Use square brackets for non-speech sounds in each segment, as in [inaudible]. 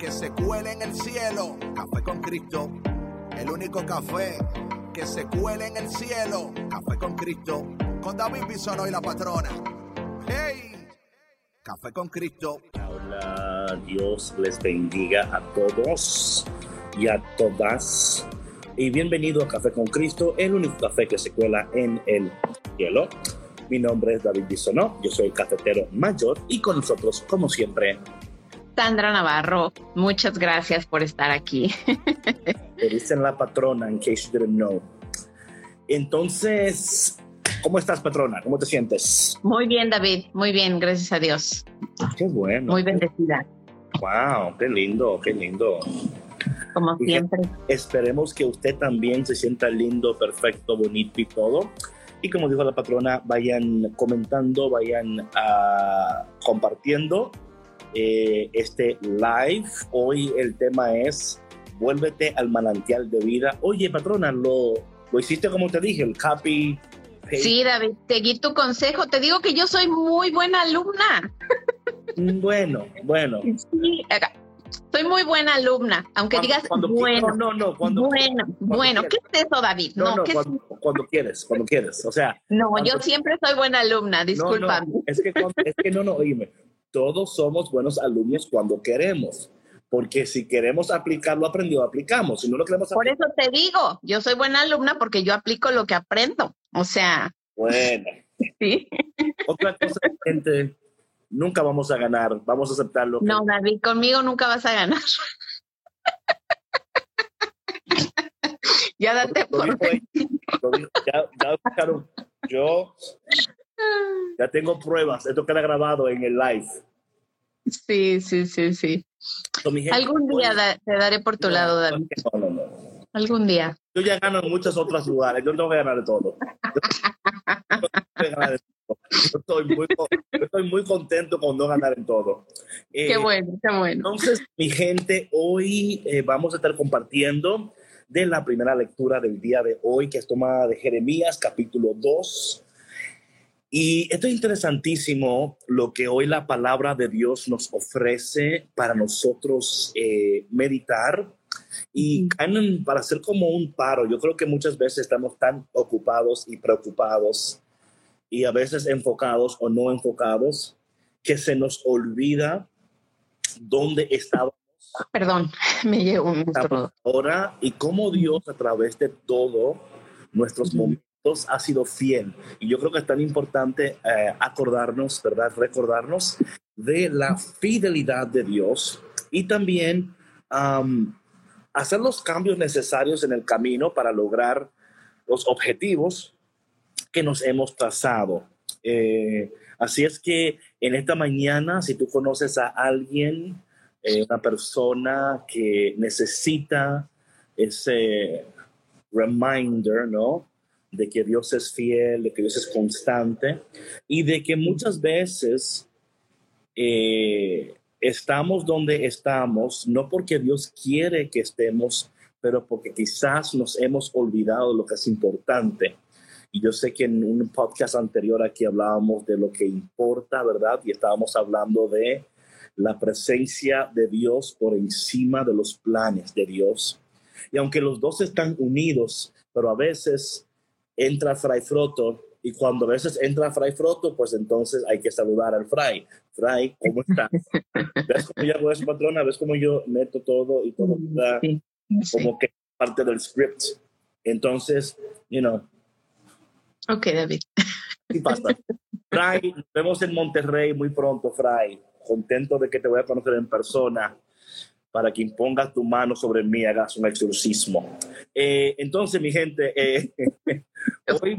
que se cuele en el cielo. Café con Cristo. El único café que se cuele en el cielo. Café con Cristo. Con David Bisonó y la patrona. ¡Hey! Café con Cristo. Hola, Dios les bendiga a todos y a todas. Y bienvenido a Café con Cristo, el único café que se cuela en el cielo. Mi nombre es David Bisonó, yo soy el cafetero mayor y con nosotros, como siempre, Sandra Navarro, muchas gracias por estar aquí. [laughs] Le dicen la patrona, in case you didn't know. Entonces, ¿cómo estás, patrona? ¿Cómo te sientes? Muy bien, David, muy bien, gracias a Dios. Qué bueno. Muy bendecida. Wow, qué lindo, qué lindo. Como siempre. Esperemos que usted también se sienta lindo, perfecto, bonito y todo. Y como dijo la patrona, vayan comentando, vayan uh, compartiendo eh, este live. Hoy el tema es Vuélvete al manantial de vida. Oye, patrona, lo, lo hiciste como te dije, el copy. Sí, David, seguí tu consejo. Te digo que yo soy muy buena alumna. Bueno, bueno. Sí, soy muy buena alumna, aunque Cuando- digas cuando bueno. no, no, no, cuando- bueno, bueno, ¿qué es eso, David? No, no, ¿qué es- cuando, cuando quieres, cuando quieres. O sea, no, yo siempre soy buena alumna, discúlpame. es que, cuando- es que no, no, oíme, todos somos buenos alumnos cuando queremos. Porque si queremos aplicar lo aprendido, aplicamos. Si no lo queremos Por aplicar, eso te digo, yo soy buena alumna porque yo aplico lo que aprendo. O sea, bueno. [laughs] sí. Otra cosa, gente, nunca vamos a ganar. Vamos a aceptarlo. No, David, conmigo nunca vas a ganar. [laughs] ya date por lo dijo- ya, ya escucharon. Yo ya tengo pruebas. Esto queda grabado en el live. Sí, sí, sí, sí. Gente, Algún día da- te daré por tu No, lado, David. No, no, no. Algún día. Yo ya gano en muchos otros lugares. Yo no voy a ganar de todo. Yo ganar de todo. Yo estoy muy, yo estoy muy contento con no ganar en todo. Eh, Qué bueno, qué bueno. Entonces, mi gente, hoy eh, vamos a estar compartiendo de la primera lectura del día de hoy, que es tomada de Jeremías, capítulo 2. Y esto es interesantísimo lo que hoy la palabra de Dios nos ofrece para nosotros eh, meditar y caen para hacer como un paro. Yo creo que muchas veces estamos tan ocupados y preocupados y a veces enfocados o no enfocados que se nos olvida dónde estábamos Perdón, [laughs] me llegó un ahora y cómo Dios a través de todo nuestros Ujú. Momentos ha sido fiel. Y yo creo que es tan importante eh, acordarnos, ¿verdad? Recordarnos de la fidelidad de Dios y también am, hacer los cambios necesarios en el camino para lograr los objetivos que nos hemos trazado. Eh, así es que en esta mañana, si tú conoces a alguien, eh, una persona que necesita ese reminder, ¿no? De que Dios es fiel, de que Dios es constante y de que muchas veces eh, estamos donde estamos, no porque Dios quiere que estemos, pero porque quizás nos hemos olvidado lo que es importante. Y yo sé que en un podcast anterior aquí hablábamos de lo que importa, ¿verdad? Y estábamos hablando de la presencia de Dios por encima de los planes de Dios. Y aunque los dos están unidos, pero a veces entra Fray Froto y cuando a veces entra Fray Froto, pues entonces hay que saludar al Fray. Fray, ¿cómo estás? [laughs] ¿Ves cómo yo hago eso, patrona? ¿Ves cómo yo meto todo y todo queda Sí, sí. como que parte del script? Entonces, you know, Ok, David. ¿qué pasa? Fray, nos vemos en Monterrey muy pronto, Fray. Contento de que te voy a conocer en persona para que impongas tu mano sobre mí, hagas un exorcismo. Eh, entonces, mi gente, eh, [laughs] Hoy,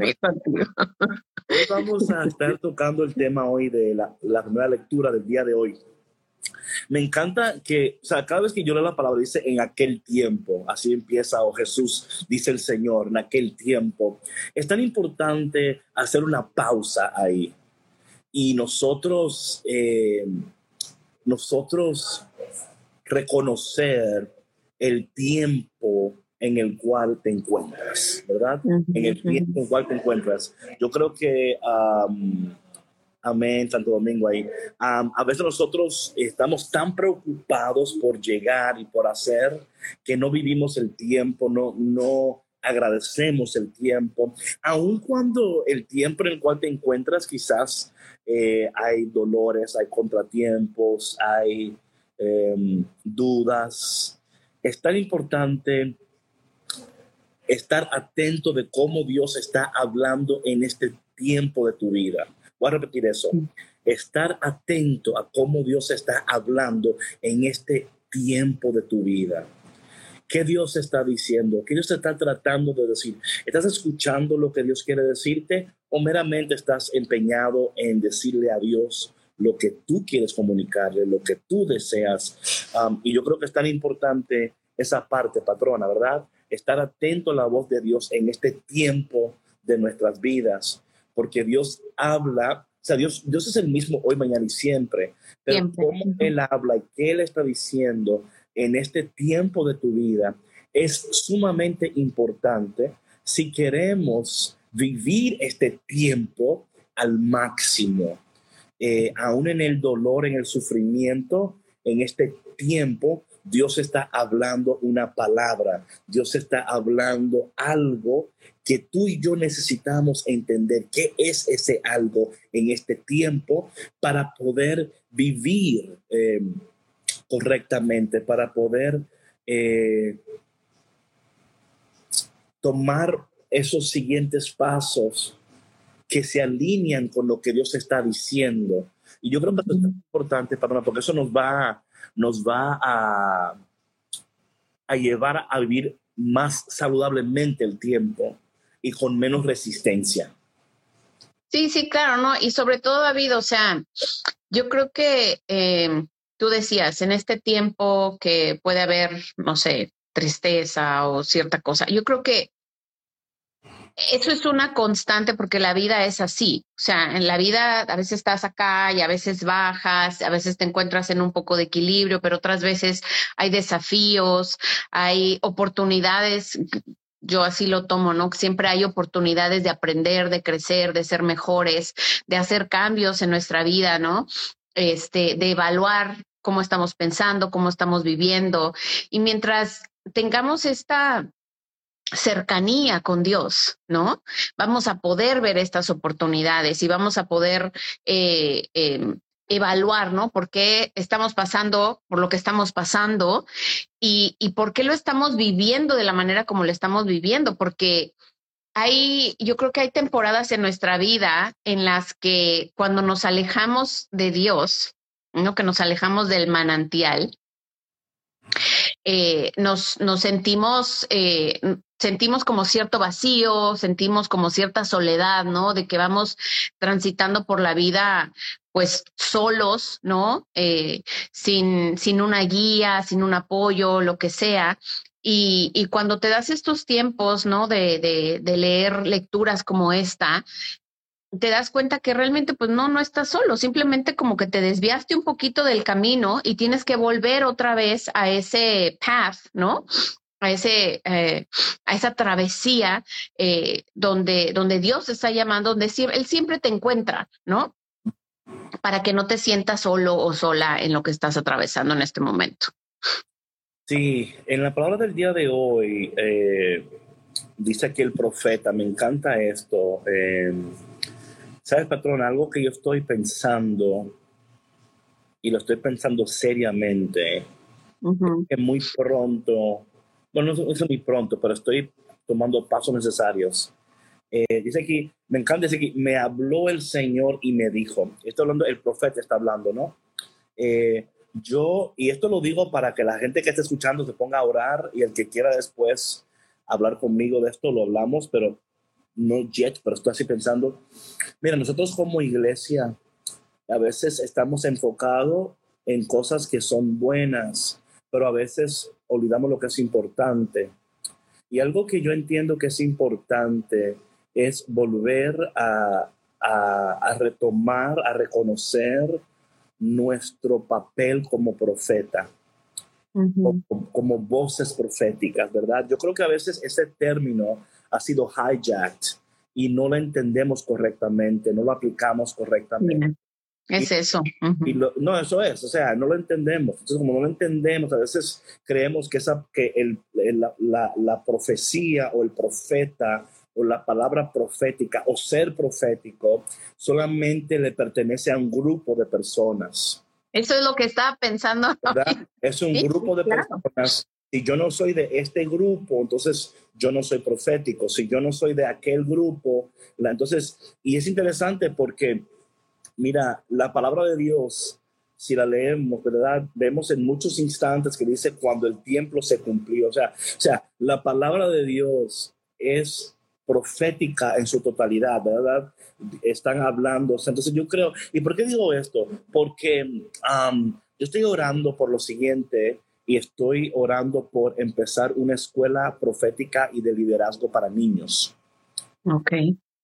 vamos a estar tocando el tema hoy de la, la primera lectura del día de hoy. Me encanta que, o sea, cada vez que yo leo la palabra dice en aquel tiempo, así empieza, o oh, Jesús, dice el Señor, en aquel tiempo. Es tan importante hacer una pausa ahí. Y nosotros, eh, nosotros reconocer el tiempo en el cual te encuentras, ¿verdad? En el tiempo en el cual te encuentras. Yo creo que Amén, Santo Domingo ahí. a veces nosotros estamos tan preocupados por llegar y por hacer que no vivimos el tiempo, no, no agradecemos el tiempo, aun cuando el tiempo en el cual te encuentras quizás eh, hay dolores, hay contratiempos, hay em, dudas. Es tan importante estar atento de cómo Dios está hablando en este tiempo de tu vida. Voy a repetir eso. Estar atento a cómo Dios está hablando en este tiempo de tu vida. ¿Qué Dios está diciendo? ¿Qué Dios está tratando de decir? ¿Estás escuchando lo que Dios quiere decirte o meramente estás empeñado en decirle a Dios lo que tú quieres comunicarle, lo que tú deseas? Um, y yo creo que es tan importante esa parte, patrona, ¿verdad? Estar atento a la voz de Dios en este tiempo de nuestras vidas porque Dios habla, o sea, Dios, Dios es el mismo hoy, mañana y siempre, pero cómo Él habla y qué Él está diciendo en este tiempo de tu vida es sumamente importante si queremos vivir este tiempo al máximo, eh, aún en el dolor, en el sufrimiento, en este tiempo, Dios está hablando una palabra, Dios está hablando algo que tú y yo necesitamos entender qué es ese algo en este tiempo para poder vivir em, correctamente, para poder eh, tomar esos siguientes pasos que se alinean con lo que Dios está diciendo. Y yo creo que es importante, para porque eso nos va, nos va a, a llevar a vivir más saludablemente el tiempo y con menos resistencia. Sí, sí, claro, ¿no? Y sobre todo, David, o sea, yo creo que eh, tú decías, en este tiempo que puede haber, no sé, tristeza o cierta cosa, yo creo que eso es una constante porque la vida es así. O sea, en la vida a veces estás acá y a veces bajas, a veces te encuentras en un poco de equilibrio, pero otras veces hay desafíos, hay oportunidades yo así lo tomo, ¿no? Siempre hay oportunidades de aprender, de crecer, de ser mejores, de hacer cambios en nuestra vida, ¿no? Este, de evaluar cómo estamos pensando, cómo estamos viviendo. Y mientras tengamos esta cercanía con Dios, ¿no? Vamos a poder ver estas oportunidades y vamos a poder eh, em, evaluar, ¿no? ¿Por qué estamos pasando por lo que estamos pasando y, y por qué lo estamos viviendo de la manera como lo estamos viviendo? Porque hay, yo creo que hay temporadas en nuestra vida en las que cuando nos alejamos de Dios, ¿no? Que nos alejamos del manantial, eh, nos, nos sentimos, eh, sentimos como cierto vacío, sentimos como cierta soledad, ¿no? De que vamos transitando por la vida pues solos, ¿no? Eh, sin, sin una guía, sin un apoyo, lo que sea. Y, y cuando te das estos tiempos, ¿no? De, de, de leer lecturas como esta, te das cuenta que realmente pues no, no estás solo, simplemente como que te desviaste un poquito del camino y tienes que volver otra vez a ese path, ¿no? A, ese, eh, a esa travesía eh, donde, donde Dios está llamando, donde Él siempre te encuentra, ¿no? Para que no te sientas solo o sola en lo que estás atravesando en este momento. Sí, en la palabra del día de hoy eh, dice aquí el profeta, me encanta esto. ¿Sabes, patrón? Algo que yo estoy pensando y lo estoy pensando seriamente, que muy pronto, bueno, no es muy pronto, pero estoy tomando pasos necesarios. Eh, dice aquí, me encanta, dice aquí, me habló el Señor y me dijo, estoy hablando, el profeta está hablando, ¿no? Eh, yo, y esto lo digo para que la gente que esté escuchando se ponga a orar y el que quiera después hablar conmigo de esto, lo hablamos, pero no yet, pero estoy así pensando, mira, nosotros como iglesia a veces estamos enfocados en cosas que son buenas, pero a veces olvidamos lo que es importante. Y algo que yo entiendo que es importante es volver a, a, retomar, a reconocer nuestro papel como profeta, como, voces proféticas, ¿verdad? Yo creo que a veces ese término ha sido hijacked y no lo entendemos correctamente, no lo aplicamos correctamente. Es eso. no, eso es, o sea, no lo entendemos. Entonces, como no lo entendemos, a veces creemos que, esa, que el, la, la, profecía o el profeta o la palabra profética o ser profético solamente le pertenece a un grupo de personas. Eso es lo que estaba pensando. Es un [laughs] grupo de personas. Si yo no soy de este grupo, entonces yo no soy profético. Si yo no soy de aquel grupo, la, entonces, y es interesante porque, mira, la palabra de Dios, si la leemos, ¿verdad? Vemos en muchos instantes que dice cuando el tiempo se cumplió. O sea, o sea la palabra de Dios es profética en su totalidad, ¿verdad? Están hablando. Entonces yo creo, ¿y por qué digo esto? Porque yo estoy orando por lo siguiente y estoy orando por empezar una escuela profética y de liderazgo para niños. Ok.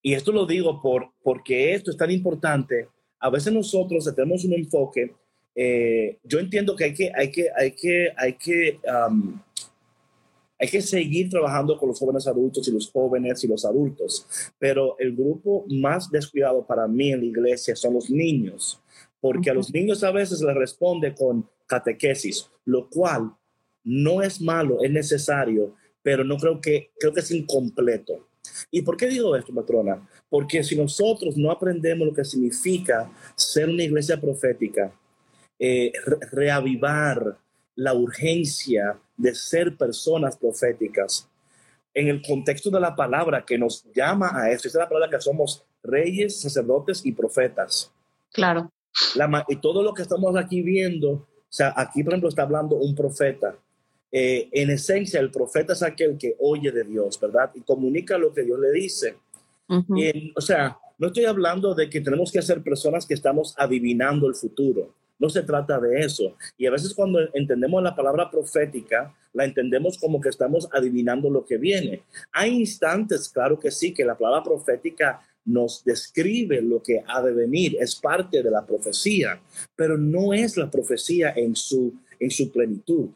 Y esto lo digo por, porque esto es tan importante. A veces nosotros tenemos un enfoque. Eh, yo entiendo que hay que, hay que, hay que, hay que hay que seguir trabajando con los jóvenes adultos y los jóvenes y los adultos, pero el grupo más descuidado para mí en la iglesia son los niños, porque a los niños a veces les responde con catequesis, lo cual no es malo, es necesario, pero no creo que, creo que es incompleto. ¿Y por qué digo esto, patrona? Porque si nosotros no aprendemos lo que significa ser una iglesia profética, eh, reavivar la urgencia de ser personas proféticas en el contexto de la palabra que nos llama a eso. es la palabra que somos reyes, sacerdotes y profetas. Claro. y todo lo que estamos aquí viendo, sea, aquí por ejemplo está hablando un profeta. Eh, en esencia, el profeta es aquel que oye de Dios, ¿verdad? Y comunica lo que Dios le dice. o sea, no estoy hablando de que tenemos que ser personas que estamos adivinando el futuro. No se trata de eso. Y a veces cuando entendemos la palabra profética, la entendemos como que estamos adivinando lo que viene. Hay instantes, claro que sí, que la palabra profética nos describe lo que ha de venir, es parte de la profecía, pero no es la profecía en su, en su plenitud.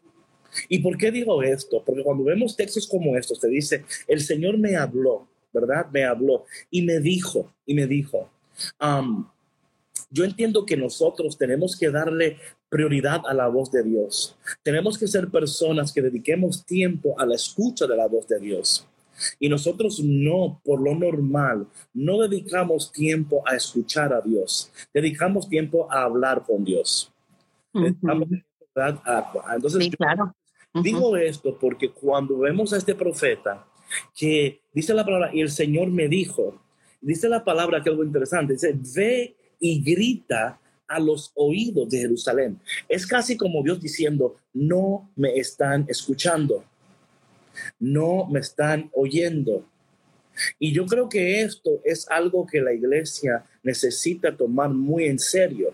¿Y por qué digo esto? Porque cuando vemos textos como estos, te dice, el Señor me habló, ¿verdad? Me habló y me dijo, y me dijo, yo entiendo que nosotros tenemos que darle prioridad a la voz de Dios. Tenemos que ser personas que dediquemos tiempo a la escucha de la voz de Dios. Y nosotros no, por lo normal, no dedicamos tiempo a escuchar a Dios. Dedicamos tiempo a hablar con Dios. Entonces, claro. digo esto porque cuando vemos a este profeta que dice la palabra, y el Señor me dijo, dice la palabra que algo interesante, dice, ve y grita a los oídos de Jerusalén. Es casi como Dios diciendo, no me están escuchando, no me están oyendo. Y yo creo que esto es algo que la iglesia necesita tomar muy en serio.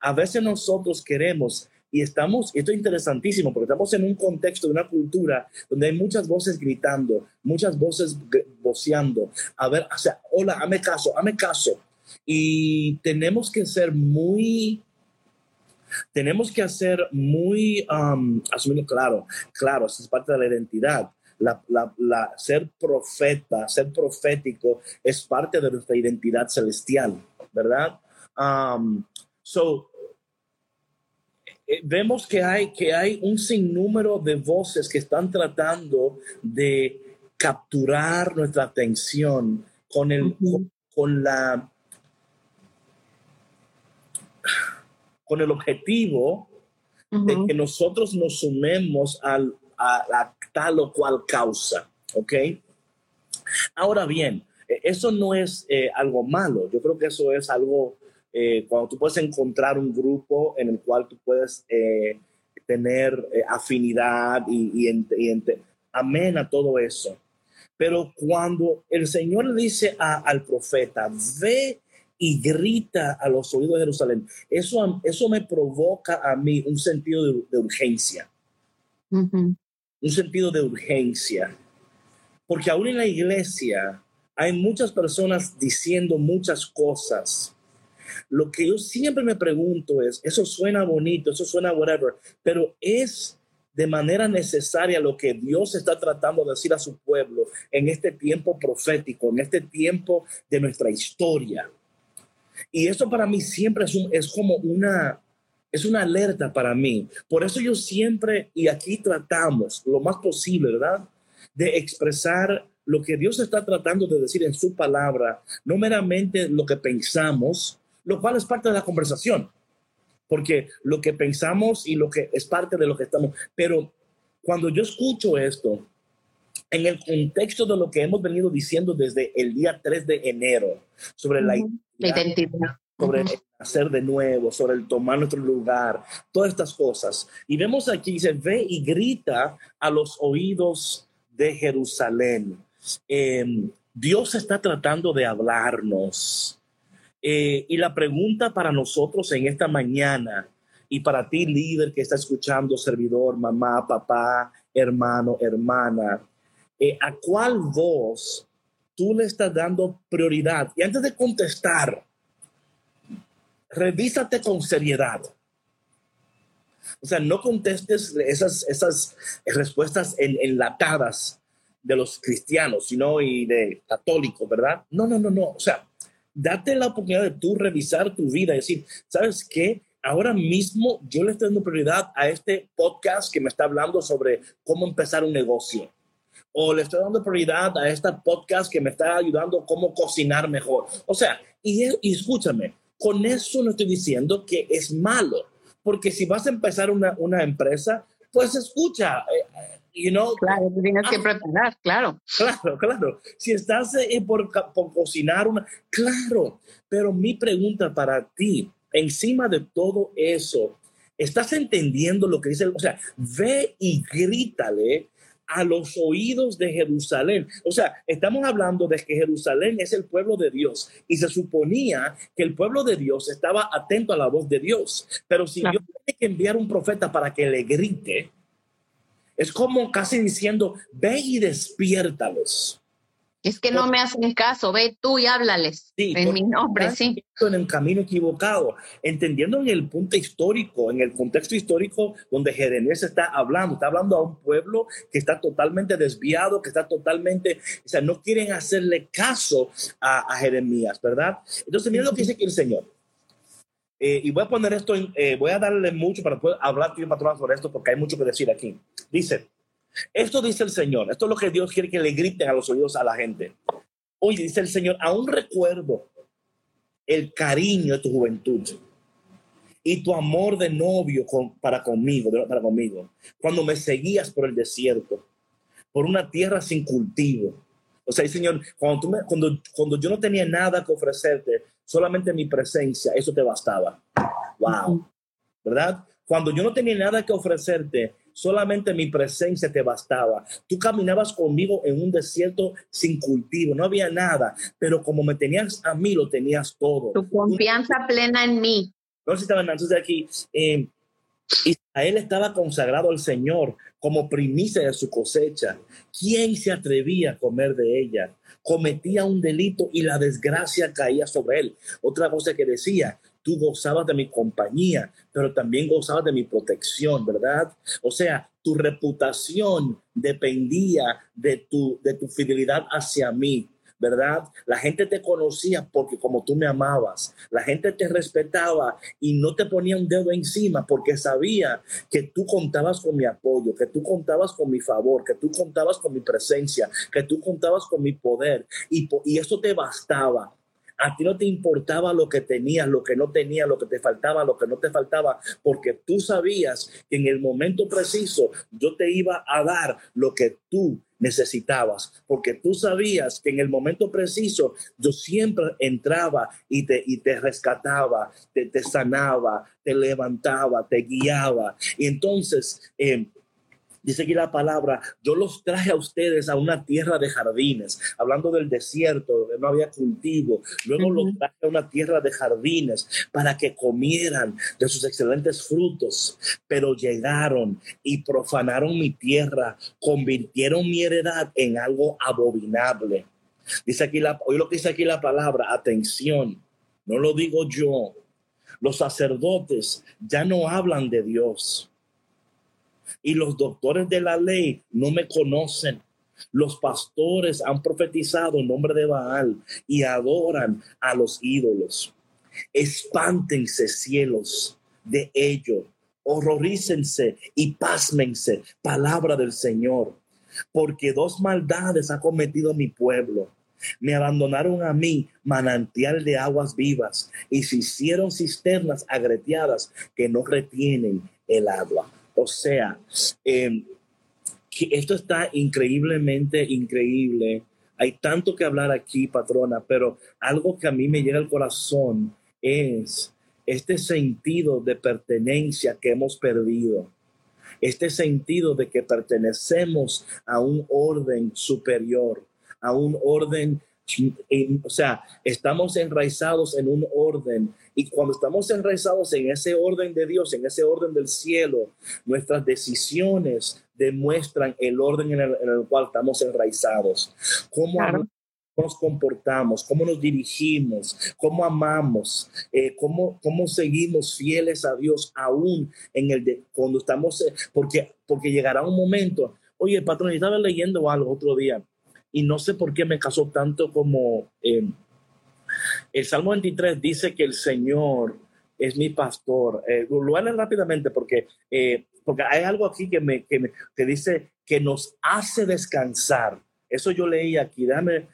A veces nosotros queremos y estamos, esto es interesantísimo porque estamos en un contexto de una cultura donde hay muchas voces gritando, muchas voces voceando. A ver, o sea, hola, hame caso, hame caso. Y tenemos que ser muy, tenemos que hacer muy, um, asumiendo claro, claro, eso es parte de la identidad. La, la, ser profeta, ser profético es parte de nuestra identidad celestial, ¿verdad? Um, so, eh, vemos que hay, que hay un sinnúmero de voces que están tratando de capturar nuestra atención con, el, con la con el objetivo de que nosotros nos sumemos al, a, tal o cual causa, ¿ok? Ahora bien, e, eso no es eh, algo malo, yo creo que eso es algo, eh, cuando tú puedes encontrar un grupo en el cual tú puedes eh, tener afinidad y, y, amén a todo eso. Pero cuando el Señor le dice al profeta, ve y grita a los oídos de Jerusalén, eso, eso me provoca a mí un sentido de, urgencia. Un sentido de urgencia. Porque aún en la iglesia hay muchas personas diciendo muchas cosas. Lo que yo siempre me pregunto es, eso suena bonito, eso suena whatever, pero es de manera necesaria lo que Dios está tratando de decir a su pueblo en este tiempo profético, en este tiempo de nuestra historia. Y eso para mí siempre es, un, es como una, es una alerta para mí. Por eso yo siempre, y aquí tratamos lo más posible, ¿verdad? De expresar lo que Dios está tratando de decir en su palabra, no meramente lo que pensamos, lo cual es parte de la conversación porque lo que pensamos y lo que es parte de lo que estamos, pero cuando yo escucho esto, en el contexto de lo que hemos venido diciendo desde el día 3 de enero, sobre la identidad, sobre el hacer de nuevo, sobre el tomar nuestro lugar, todas estas cosas. Y vemos aquí, se ve y grita a los oídos de Jerusalén. Em, Dios está tratando de hablarnos. Eh, y la pregunta para nosotros en esta mañana y para ti líder que está escuchando, servidor, mamá, papá, hermano, hermana, eh, ¿a cuál voz tú le estás dando prioridad? Y antes de contestar, revísate con seriedad. O sea, no contestes esas, esas respuestas enlatadas de los cristianos, sino y de católicos, ¿verdad? No, no, no, no. O sea, date la oportunidad de tú revisar tu vida y decir, ¿sabes qué? Ahora mismo yo le estoy dando prioridad a este podcast que me está hablando sobre cómo empezar un negocio. O le estoy dando prioridad a este podcast que me está ayudando cómo cocinar mejor. O sea, y, escúchame, con eso no estoy diciendo que es malo, porque si vas a empezar una, una empresa, pues escucha, eh, claro, tienes que ah. preparar, claro. Claro, claro. Si estás eh, por, cocinar una, claro. Pero mi pregunta para ti, encima de todo eso, ¿estás entendiendo lo que dice? O sea, ve y grítale a los oídos de Jerusalén. O sea, estamos hablando de que Jerusalén es el pueblo de Dios y se suponía que el pueblo de Dios estaba atento a la voz de Dios. Pero si Dios tiene que enviar un profeta para que le grite, es como casi diciendo, ve y despiértalos. Es que no me hacen caso, ve tú y háblales en mi nombre, sí. En el camino equivocado, entendiendo en el punto histórico, en el contexto histórico donde Jeremías está hablando, está hablando a un pueblo que está totalmente desviado, que está totalmente, o sea, no quieren hacerle caso a, a Jeremías, ¿verdad? Entonces, mira lo que dice aquí el Señor. Eh, y voy a poner esto, eh, voy a darle mucho para poder hablar tiempo patrón sobre esto porque hay mucho que decir aquí. Dice, esto dice el Señor, esto es lo que Dios quiere que le griten a los oídos a la gente. Oye, dice el Señor, aún recuerdo el cariño de tu juventud y tu amor de novio para conmigo, para conmigo, cuando me seguías por el desierto, por una tierra sin cultivo. O sea, Señor, cuando, tú me, cuando, cuando yo no tenía nada que ofrecerte, solamente mi presencia, eso te bastaba. Wow. ¿Verdad? Cuando yo no tenía nada que ofrecerte, solamente mi presencia te bastaba. Tú caminabas conmigo en un desierto sin cultivo, no había nada, pero como me tenías a mí, lo tenías todo. Tu confianza plena en mí. No sé si estaban de aquí. Eh, Israel estaba consagrado al Señor como primicia de su cosecha. ¿Quién se atrevía a comer de ella? cometía un delito y la desgracia caía sobre él. Otra cosa que decía, tú gozabas de mi compañía, pero también gozabas de mi protección, ¿verdad? O sea, tu reputación dependía de tu, de tu fidelidad hacia mí. ¿verdad? La gente te conocía porque como tú me amabas, la gente te respetaba y no te ponía un dedo encima porque sabía que tú contabas con mi apoyo, que tú contabas con mi favor, que tú contabas con mi presencia, que tú contabas con mi poder y, y eso te bastaba. A ti no te importaba lo que tenías, lo que no tenías, lo que te faltaba, lo que no te faltaba, porque tú sabías que en el momento preciso yo te iba a dar lo que tú necesitabas, porque tú sabías que en el momento preciso yo siempre entraba y te, y te rescataba, te, te sanaba, te levantaba, te guiaba. Y entonces... Eh, Dice aquí la palabra, yo los traje a ustedes a una tierra de jardines, hablando del desierto, donde no había cultivo. Luego los traje a una tierra de jardines para que comieran de sus excelentes frutos. Pero llegaron y profanaron mi tierra, convirtieron mi heredad en algo abominable. Dice aquí la, hoy lo que dice aquí la palabra, atención, no lo digo yo. Los sacerdotes ya no hablan de Dios y los doctores de la ley no me conocen. Los pastores han profetizado en nombre de Baal y adoran a los ídolos. Espántense cielos de ello, horrorícense y pásmense, palabra del Señor, porque dos maldades ha cometido mi pueblo. Me abandonaron a mí manantial de aguas vivas y se hicieron cisternas agreteadas que no retienen el agua. O sea, em, esto está increíblemente increíble. Hay tanto que hablar aquí, patrona, pero algo que a mí me llega al corazón es este sentido de pertenencia que hemos perdido. Este sentido de que pertenecemos a un orden superior, a un orden o sea, estamos enraizados en un orden. Y cuando estamos enraizados en ese orden de Dios, en ese orden del cielo, nuestras decisiones demuestran el orden en el, cual estamos enraizados. Cómo nos comportamos, cómo nos dirigimos, cómo amamos, eh, cómo, cómo seguimos fieles a Dios aún en el de, cuando estamos, eh, porque, porque llegará un momento, oye, patrón, estaba leyendo algo otro día y no sé por qué me casó tanto como eh, el Salmo 23 dice que el Señor es mi pastor. Eh, lo leer rápidamente porque, eh, porque hay algo aquí que me, que me dice que nos hace descansar. Eso yo leí aquí. Dame,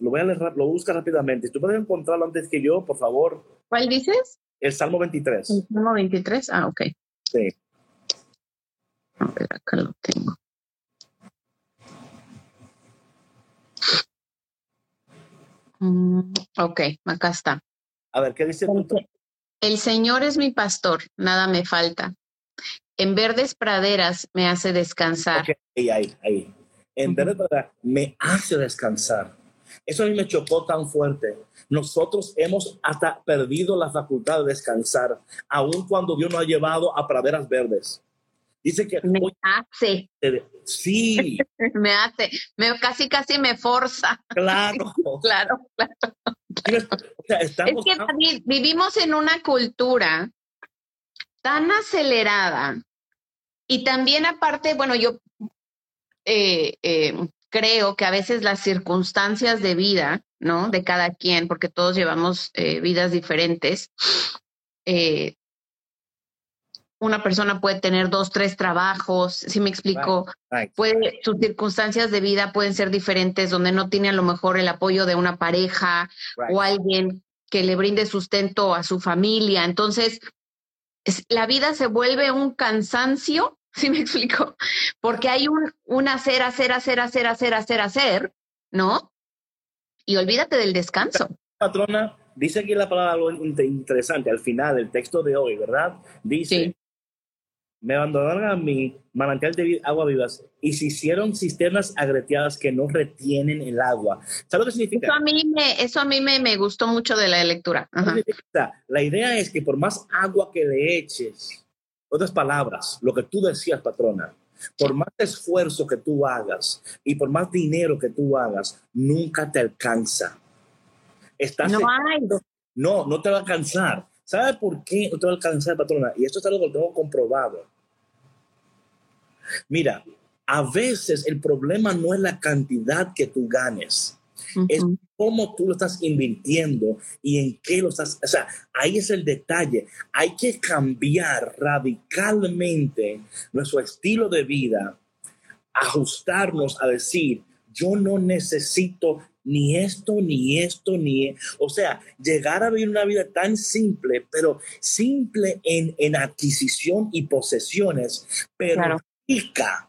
lo voy a leer, lo busca rápidamente. tú puedes encontrarlo antes que yo, por favor. ¿Cuál dices? El Salmo 23. El Salmo 23, ah, ok. Sí. A ver, acá lo tengo. Mm, ok, acá está. A ver, ¿qué dice? El Señor es mi pastor, nada me falta. En verdes praderas me hace descansar. ahí, ahí, ahí. En verdes praderas me hace descansar. Eso a mí me chocó tan fuerte. Nosotros hemos hasta perdido la facultad de descansar, aun cuando Dios nos ha llevado a praderas verdes. Dice que me hace. Sí. [laughs] me hace, me casi casi me forza. Claro. [laughs] claro, claro. es que vivimos en una cultura tan acelerada y también aparte, bueno, yo eh, eh, creo que a veces las circunstancias de vida, ¿no? De cada quien, porque todos llevamos eh, vidas diferentes, una persona puede tener dos, tres trabajos, si me explico, puede, sus circunstancias de vida pueden ser diferentes, donde no tiene a lo mejor el apoyo de una pareja o alguien que le brinde sustento a su familia. Entonces, la vida se vuelve un cansancio, [laughs] si me explico, porque hay un, un hacer, hacer, hacer, hacer, hacer, hacer, hacer, ¿no? Y olvídate del descanso. Patrona, dice aquí la palabra algo interesante al final del texto de hoy, ¿verdad? Dice, me abandonaron a mi manantial de agua vivas y se hicieron cisternas agreteadas que no retienen el agua. ¿Sabes lo que significa? Eso a mí me, eso a mí me, gustó mucho de la lectura. La idea es que por más agua que le eches, otras palabras, lo que tú decías, patrona, por más esfuerzo que tú hagas y por más dinero que tú hagas, nunca te alcanza. Estás no hay. No, no te va a alcanzar. ¿Sabe por qué no te va a alcanzar, patrona? Y esto es algo que tengo comprobado. Mira, a veces el problema no es la cantidad que tú ganes, es cómo tú lo estás invirtiendo y en qué lo estás. O sea, ahí es el detalle. Hay que cambiar radicalmente nuestro estilo de vida, ajustarnos a decir, yo no necesito ni esto, ni esto, ni... E-". O sea, llegar a vivir una vida tan simple, pero simple en, en adquisición y posesiones, pero rica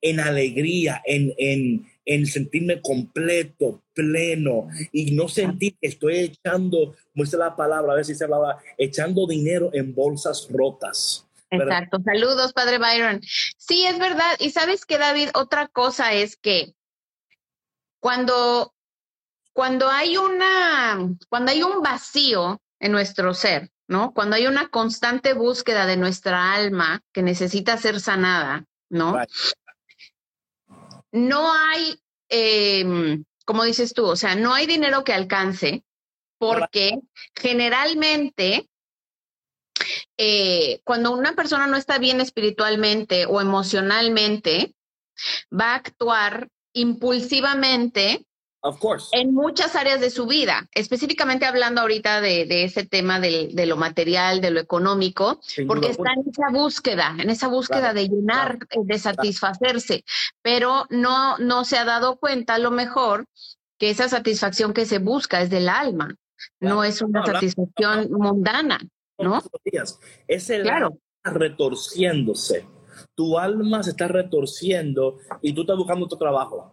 en alegría, en, en, en sentirme completo, pleno y no sentir que estoy echando, dice la palabra, a veces se hablaba, echando dinero en bolsas rotas. Exacto. Saludos, Padre Byron. Sí, es verdad. Y sabes que, David, otra cosa es que cuando, cuando hay una, cuando hay un vacío en nuestro ser, ¿no? Cuando hay una constante búsqueda de nuestra alma que necesita ser sanada, ¿no? No hay, em, como dices tú, o sea, no hay dinero que alcance porque generalmente eh, cuando una persona no está bien espiritualmente o emocionalmente, va a actuar impulsivamente en muchas áreas de su vida, específicamente hablando ahorita de, ese tema de, lo material, de lo económico, porque está en esa búsqueda, en esa búsqueda de llenar, eh, de satisfacerse, pero no, no se ha dado cuenta a lo mejor que esa satisfacción que se busca es del alma, no es una satisfacción mundana, ¿no? Es el retorciéndose. Tu alma se está retorciendo y tú estás buscando otro trabajo.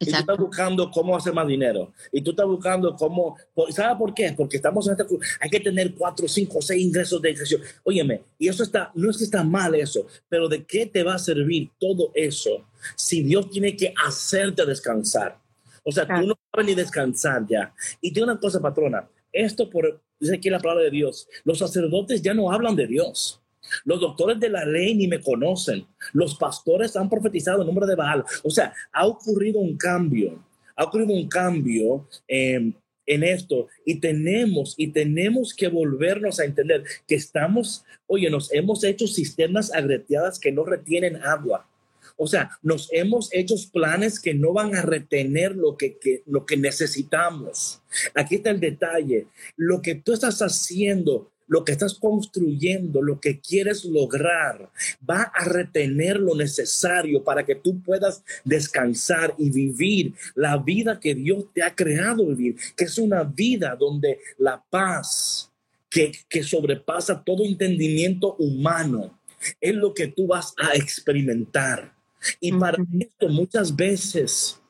Y tú estás buscando cómo hacer más dinero. Y tú estás buscando cómo... ¿Sabes por qué? Porque estamos en este... Hay que tener cuatro, cinco, seis ingresos de ingreso. Óyeme, y eso está... No es que está mal eso, pero ¿de qué te va a servir todo eso si Dios tiene que hacerte descansar? O sea, tú no sabes ni descansar ya. Y tiene una cosa, patrona. Esto por... Dice aquí la palabra de Dios. Los sacerdotes ya no hablan de Dios. Los doctores de la ley ni me conocen. Los pastores han profetizado el nombre de Baal. O sea, ha ocurrido un cambio. Ha ocurrido un cambio em, en esto y tenemos y tenemos que volvernos a entender que estamos, oye, nos hemos hecho cisternas agreteadas que no retienen agua. O sea, nos hemos hecho planes que no van a retener lo que, que, lo que necesitamos. Aquí está el detalle. Lo que tú estás haciendo lo que estás construyendo, lo que quieres lograr, va a retener lo necesario para que tú puedas descansar y vivir la vida que Dios te ha creado vivir, que es una vida donde la paz que, que sobrepasa todo entendimiento humano es lo que tú vas a experimentar. Y para esto muchas veces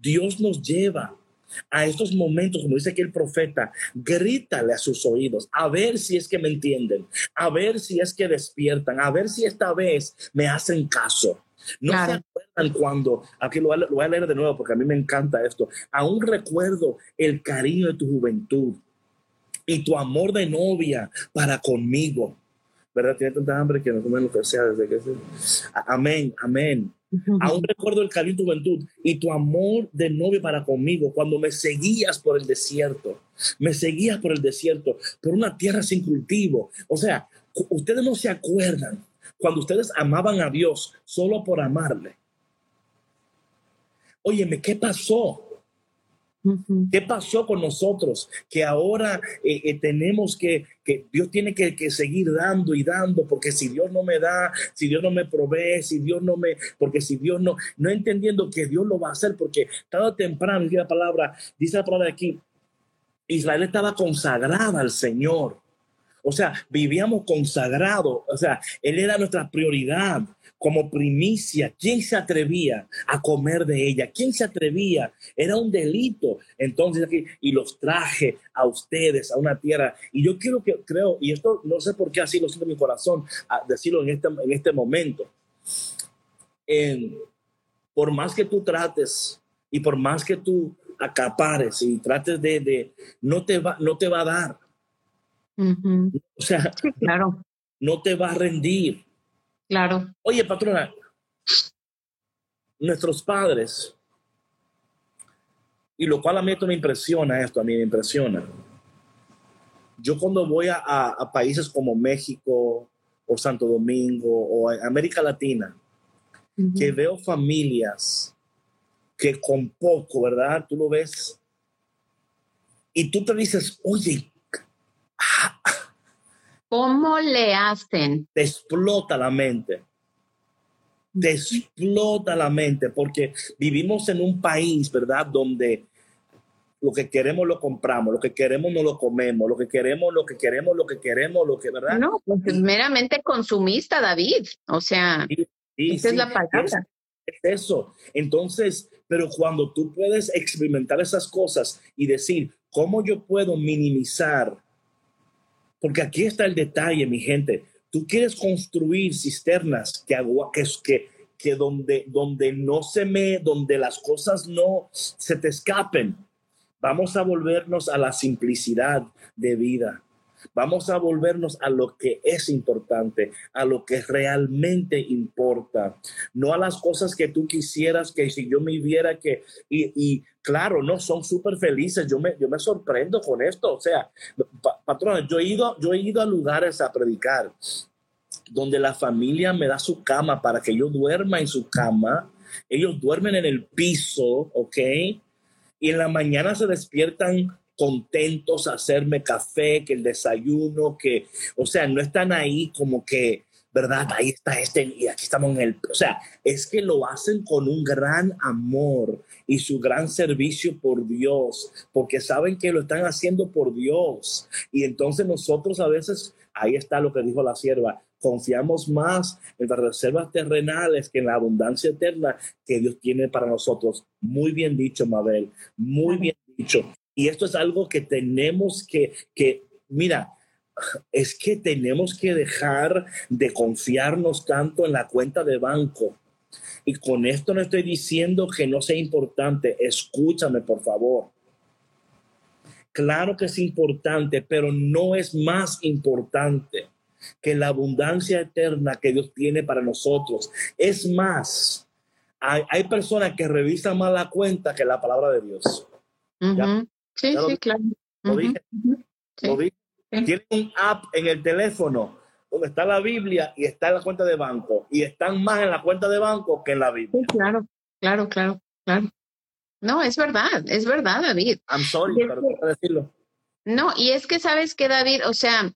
Dios nos lleva a estos momentos, como dice aquí el profeta, grítale a sus oídos, a ver si es que me entienden, a ver si es que despiertan, a ver si esta vez me hacen caso. No se acuerdan cuando, aquí lo voy, a, leer de nuevo porque a mí me encanta esto, aún recuerdo el cariño de tu juventud y tu amor de novia para conmigo. ¿Verdad? Tiene tanta hambre que no come lo que sea desde que... Amén, amén. Aún recuerdo el cariño de tu juventud y tu amor de novio para conmigo cuando me seguías por el desierto. Me seguías por el desierto, por una tierra sin cultivo. O sea, ustedes no se acuerdan cuando ustedes amaban a Dios solo por amarle. Óyeme, ¿qué pasó? ¿Qué pasó con nosotros? Que ahora eh, eh, tenemos que, que Dios tiene que, que, seguir dando y dando, porque si Dios no me da, si Dios no me provee, si Dios no me, porque si Dios no, no entendiendo que Dios lo va a hacer, porque tarde temprano, dice la palabra, dice la palabra aquí, Israel estaba consagrada al Señor. O sea, vivíamos consagrados, o sea, Él era nuestra prioridad como primicia. ¿Quién se atrevía a comer de ella? ¿Quién se atrevía? Era un delito. Entonces aquí, y los traje a ustedes a una tierra. Y yo quiero que, creo, y esto no sé por qué así lo siento en mi corazón, a decirlo en este, en este momento. por más que tú trates y por más que tú acapares y trates de, de no, te va, no te va a dar. O sea, claro. no te va a rendir Claro. Oye, patrona, nuestros padres, y lo cual a mí esto me impresiona, esto a mí me impresiona. Yo cuando voy a, países como México o Santo Domingo o América Latina, que veo familias que con poco, ¿verdad? Tú lo ves y tú te dices, oye, ¿Cómo le hacen? Te explota la mente. Te explota la mente porque vivimos en un país, ¿verdad? Donde lo que queremos lo compramos, lo que queremos no lo comemos, lo que queremos, lo que queremos, lo que queremos, lo que, ¿verdad? No, pues es meramente consumista, David. O sea, esa es la palabra. Es eso. Entonces, pero cuando tú puedes experimentar esas cosas y decir, ¿cómo yo puedo minimizar porque aquí está el detalle, mi gente. tú quieres construir cisternas que, agua, que, que, que donde, donde no se me, donde las cosas no se te escapen. Vamos a volvernos a la simplicidad de vida. Vamos a volvernos a lo que es importante, a lo que realmente importa, no a las cosas que tú quisieras que si yo me viera que, y, claro, no son súper felices. Yo me, yo me sorprendo con esto. O sea, patrona, yo he ido, yo he ido a lugares a predicar donde la familia me da su cama para que yo duerma en su cama. Ellos duermen en el piso, ¿ok? Y en la mañana se despiertan contentos a hacerme café, que el desayuno, que, o sea, no están ahí como que, ¿verdad? Ahí está este y aquí estamos en el, o sea, es que lo hacen con un gran amor y su gran servicio por Dios, porque saben que lo están haciendo por Dios. Y entonces nosotros a veces, ahí está lo que dijo la sierva, confiamos más en las reservas terrenales que en la abundancia eterna que Dios tiene para nosotros. Muy bien dicho, Mabel, muy bien dicho. Y esto es algo que tenemos que, que, mira, es que tenemos que dejar de confiarnos tanto en la cuenta de banco. Y con esto no estoy diciendo que no sea importante. Escúchame, por favor. Claro que es importante, pero no es más importante que la abundancia eterna que Dios tiene para nosotros. Es más, hay, personas que revisan más la cuenta que la palabra de Dios. Sí, sí, claro. Lo dije. Tienen un app en el teléfono donde está la Biblia y está en la cuenta de banco. Y están más en la cuenta de banco que en la Biblia. Sí, claro, claro, claro, claro. No, es verdad, es verdad, David. I'm sorry, pero que, decirlo. No, y es que sabes que, David, o sea,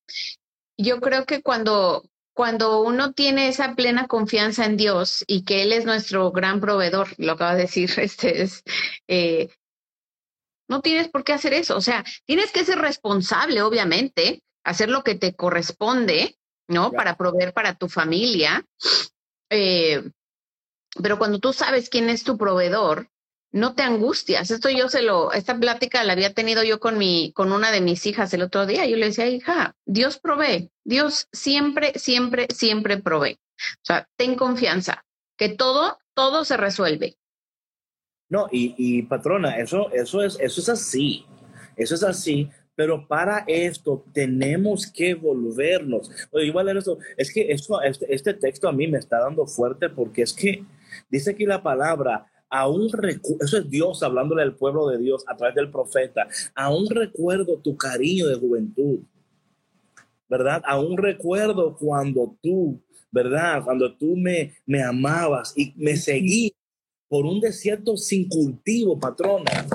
yo creo que cuando, cuando uno tiene esa plena confianza en Dios y que Él es nuestro gran proveedor, lo acaba de decir, [laughs] este es, eh, no tienes por qué hacer eso. O sea, tienes que ser responsable, obviamente, hacer lo que te corresponde, ¿no? Para proveer para tu familia. Eh, pero cuando tú sabes quién es tu proveedor, no te angustias. Esto yo se lo, esta plática la había tenido yo con mi, con una de mis hijas el otro día. Yo le decía, hija, Dios provee. Dios siempre, siempre, siempre provee. O sea, ten confianza, que todo, todo se resuelve. No, y, patrona, eso, eso, es, eso es así, eso es así, pero para esto tenemos que volvernos. igual eso, es que esto, este, este, texto a mí me está dando fuerte porque es que dice aquí la palabra, aún eso es Dios hablándole al pueblo de Dios a través del profeta, aún recuerdo tu cariño de juventud, ¿verdad? Aún recuerdo cuando tú, ¿verdad? Cuando tú me, me amabas y me seguías por un desierto sin cultivo, patrona.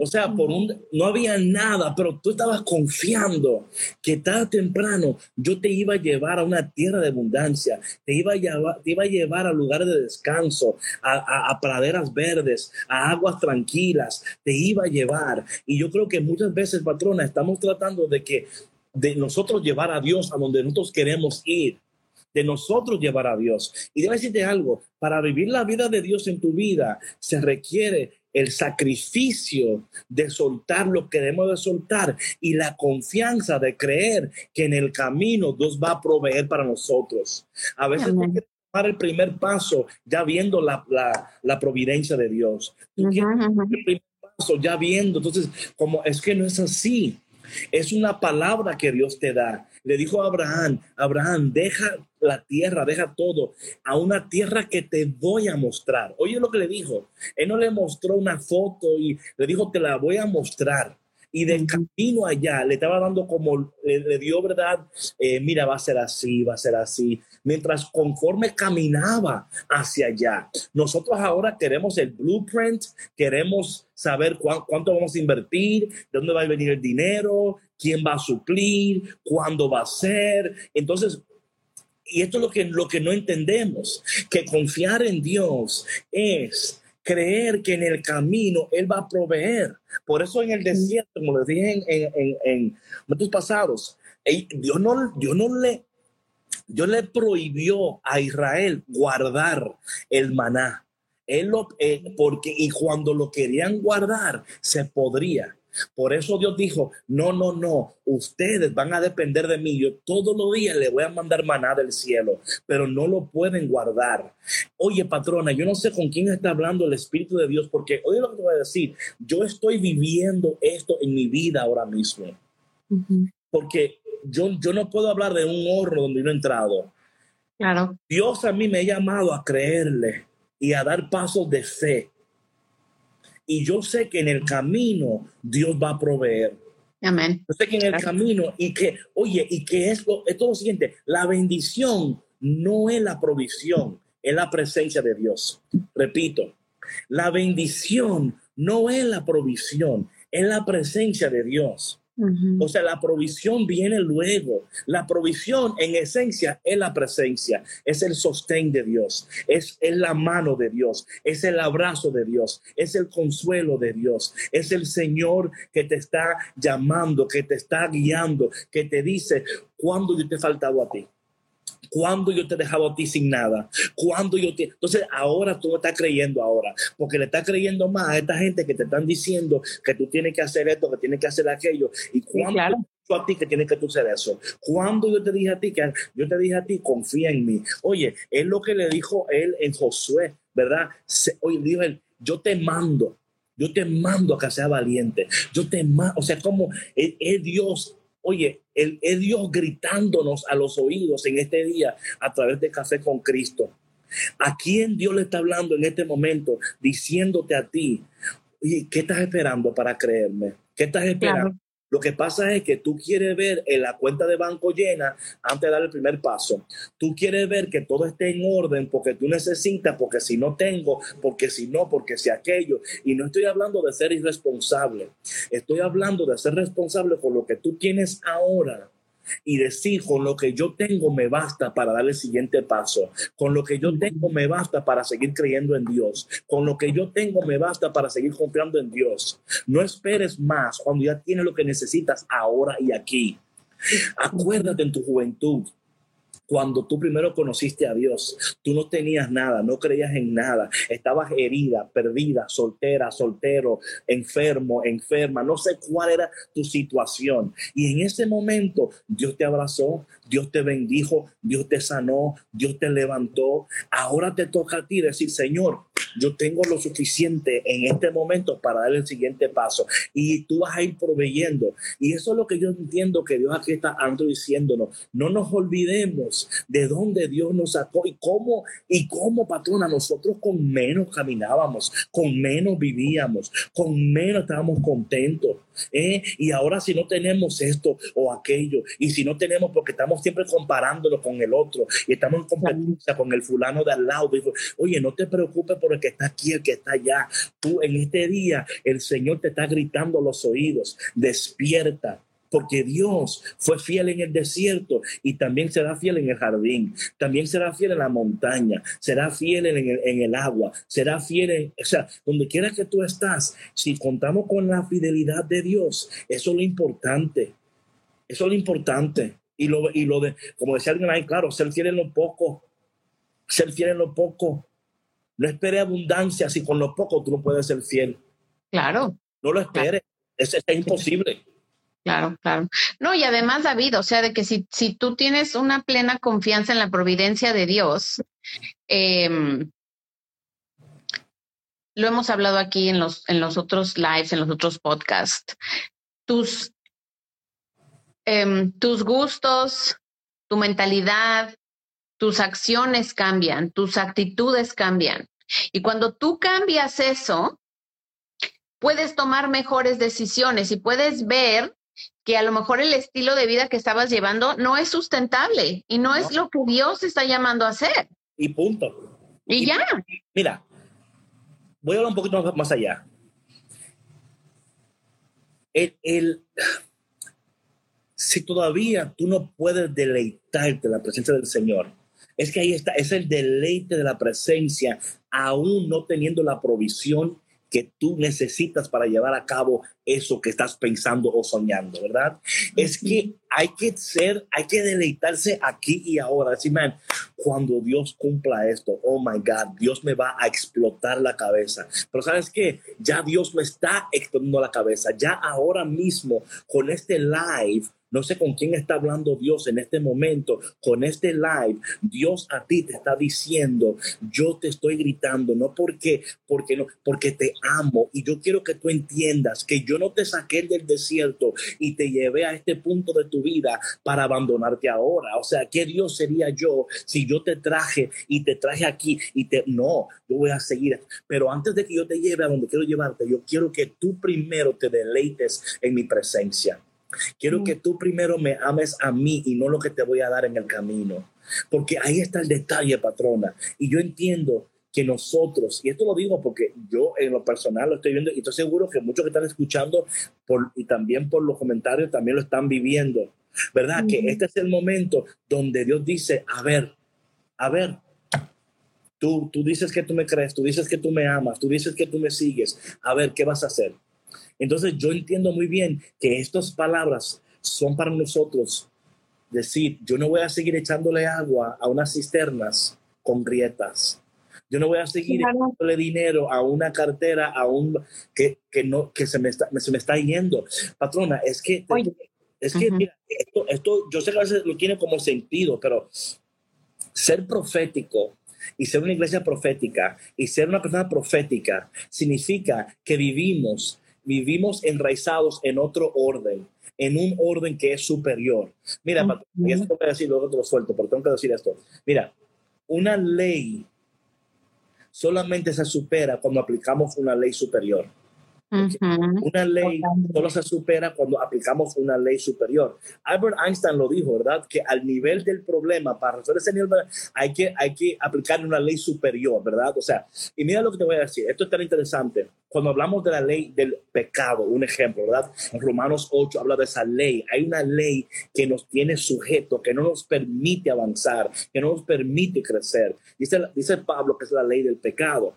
O sea, por un, no había nada, pero tú estabas confiando que tarde o temprano yo te iba a llevar a una tierra de abundancia, te iba a llevar, te iba a, llevar a lugares de descanso, a, a, praderas verdes, a aguas tranquilas, te iba a llevar. Y yo creo que muchas veces, patrona, estamos tratando de que de nosotros llevar a Dios a donde nosotros queremos ir de nosotros llevar a Dios. Y debo decirte algo, para vivir la vida de Dios en tu vida se requiere el sacrificio de soltar lo que debemos de soltar y la confianza de creer que en el camino Dios va a proveer para nosotros. A veces hay que tomar el primer paso ya viendo la, providencia de Dios. el primer paso ya viendo, entonces, como es que no es así. Es una palabra que Dios te da. Le dijo a Abraham, Abraham, deja la tierra, deja todo, a una tierra que te voy a mostrar. Oye lo que le dijo. Él no le mostró una foto y le dijo, te la voy a mostrar y del camino allá le estaba dando como, le, dio verdad, eh, mira, va a ser así, va a ser así, mientras conforme caminaba hacia allá. Nosotros ahora queremos el blueprint, queremos saber cuánto vamos a invertir, de dónde va a venir el dinero, quién va a suplir, cuándo va a ser. Entonces, y esto es lo que, lo que no entendemos, que confiar en Dios es creer que en el camino Él va a proveer. Por eso en el desierto, como les dije en, en, momentos pasados, Dios no, Dios no le, Dios le prohibió a Israel guardar el maná. Él lo, eh, porque, y cuando lo querían guardar, se podría. Por eso Dios dijo, no, no, no, ustedes van a depender de mí. Yo todos los días le voy a mandar maná del cielo, pero no lo pueden guardar. Oye, patrona, yo no sé con quién está hablando el Espíritu de Dios, porque oye lo que te voy a decir, yo estoy viviendo esto en mi vida ahora mismo. Porque yo, yo no puedo hablar de un horno donde no he entrado. Claro. Dios a mí me ha llamado a creerle y a dar pasos de fe y yo sé que en el camino Dios va a proveer. Amén. Yo sé que en el camino y que, oye, y que es, es todo lo siguiente, la bendición no es la provisión, es la presencia de Dios. Repito, la bendición no es la provisión, es la presencia de Dios. O sea, la provisión viene luego. La provisión en esencia es la presencia, es el sostén de Dios, es, es la mano de Dios, es el abrazo de Dios, es el consuelo de Dios, es el Señor que te está llamando, que te está guiando, que te dice, ¿cuándo yo te he faltado a ti? Cuando yo te he dejado a ti sin nada, cuando yo te... Entonces ahora tú estás creyendo ahora, porque le estás creyendo más a esta gente que te están diciendo que tú tienes que hacer esto, que tienes que hacer aquello. Y cuando a ti que tienes que tú hacer eso. Cuando yo te dije a ti que yo te dije a ti, confía en mí. Oye, es lo que le dijo él en Josué, ¿verdad? oye, dijo él, yo te mando, yo te mando a que sea valiente. Yo te mando, o sea, como es Dios Oye, es Dios gritándonos a los oídos en este día a través de Café con Cristo. ¿A quién Dios le está hablando en este momento? Diciéndote a ti, oye, ¿qué estás esperando para creerme? ¿Qué estás esperando? Lo que pasa es que tú quieres ver en la cuenta de banco llena antes de dar el primer paso. Tú quieres ver que todo esté en orden porque tú necesitas, porque si no tengo, porque si no, porque si aquello. Y no estoy hablando de ser irresponsable. Estoy hablando de ser responsable con lo que tú tienes ahora y decir, con lo que yo tengo me basta para dar el siguiente paso, con lo que yo tengo me basta para seguir creyendo en Dios, con lo que yo tengo me basta para seguir confiando en Dios. No esperes más cuando ya tienes lo que necesitas ahora y aquí. Acuérdate en tu juventud cuando tú primero conociste a Dios, tú no tenías nada, no creías en nada, estabas herida, perdida, soltera, soltero, enfermo, enferma, no sé cuál era tu situación. Y en ese momento Dios te abrazó, Dios te bendijo, Dios te sanó, Dios te levantó. Ahora te toca a ti decir, Señor, yo tengo lo suficiente en este momento para dar el siguiente paso. Y tú vas a ir proveyendo. Y eso es lo que yo entiendo que Dios aquí está ando diciéndonos. No nos olvidemos de dónde Dios nos sacó y cómo, y cómo, patrona, nosotros con menos caminábamos, con menos vivíamos, con menos estábamos contentos. ¿Eh? Y ahora si no tenemos esto o aquello, y si no tenemos porque estamos siempre comparándolo con el otro y estamos en competencia con el fulano de al lado, oye, no te preocupes por el que está aquí, el que está allá. Tú en este día, el Señor te está gritando los oídos, despierta porque Dios fue fiel en el desierto y también será fiel en el jardín, también será fiel en la montaña, será fiel en el, en el agua, será fiel en, o sea, donde quiera que tú estás, si contamos con la fidelidad de Dios, eso es lo importante, eso es lo importante. Y lo, y lo de, como decía alguien ahí, claro, ser fiel en lo poco, ser fiel en lo poco. No espere abundancia si con lo poco tú no puedes ser fiel. Claro. No lo esperes, es imposible. Claro, claro. No, y además, David, o sea, de que si, si tú tienes una plena confianza en la providencia de Dios, em, lo hemos hablado aquí en los, en los otros lives, en los otros podcasts, tus, em, tus gustos, tu mentalidad, tus acciones cambian, tus actitudes cambian. Y cuando tú cambias eso, puedes tomar mejores decisiones y puedes ver que a lo mejor el estilo de vida que estabas llevando no es sustentable y no, es lo que Dios está llamando a hacer. Y punto. Y, ya. Mira, voy a hablar un poquito más allá. El, si todavía tú no puedes deleitarte en la presencia del Señor, es que ahí está, es el deleite de la presencia, aún no teniendo la provisión que tú necesitas para llevar a cabo eso que estás pensando o soñando, ¿verdad? Es que hay que ser, hay que deleitarse aquí y ahora. Decir, man, cuando Dios cumpla esto, oh my God, Dios me va a explotar la cabeza. Pero sabes qué? Ya Dios me está explotando la cabeza. Ya ahora mismo, con este live, no sé con quién está hablando Dios en este momento, con este live. Dios a ti te está diciendo, yo te estoy gritando, no porque, porque no, porque te amo. Y yo quiero que tú entiendas que yo no te saqué del desierto y te llevé a este punto de tu vida para abandonarte ahora. O sea, ¿qué Dios sería yo si yo te traje y te traje aquí y te, no, yo voy a seguir. Pero antes de que yo te lleve a donde quiero llevarte, yo quiero que tú primero te deleites en mi presencia. Quiero que tú primero me ames a mí y no lo que te voy a dar en el camino. Porque ahí está el detalle, patrona. Y yo entiendo que nosotros, y esto lo digo porque yo en lo personal lo estoy viendo y estoy seguro que muchos que están escuchando por, y también por los comentarios también lo están viviendo, ¿verdad? Que este es el momento donde Dios dice, a ver, a ver, tú, tú dices que tú me crees, tú dices que tú me amas, tú dices que tú me sigues, a ver, ¿qué vas a hacer? Entonces yo entiendo muy bien que estas palabras son para nosotros decir, yo no voy a seguir echándole agua a unas cisternas con grietas. Yo no voy a seguir echándole dinero a una cartera, a un que, que no que se me está se me está yendo. Patrona, es que es que mira, esto, esto yo sé que a veces lo tiene como sentido, pero ser profético y ser una iglesia profética y ser una persona profética significa que vivimos vivimos enraizados en otro orden, en un orden que es superior. Mira, y esto voy a decir, luego lo suelto, pero tengo que decir esto. Mira, una ley solamente se supera cuando aplicamos una ley superior. Una ley solo se supera cuando aplicamos una ley superior. Albert Einstein lo dijo, ¿verdad? Que al nivel del problema, para resolver ese nivel, hay que, hay que aplicar una ley superior, ¿verdad? O sea, y mira lo que te voy a decir, esto es tan interesante. Cuando hablamos de la ley del pecado, un ejemplo, ¿verdad? En Romanos 8 habla de esa ley. Hay una ley que nos tiene sujeto, que no nos permite avanzar, que no nos permite crecer. Dice, dice Pablo que es la ley del pecado.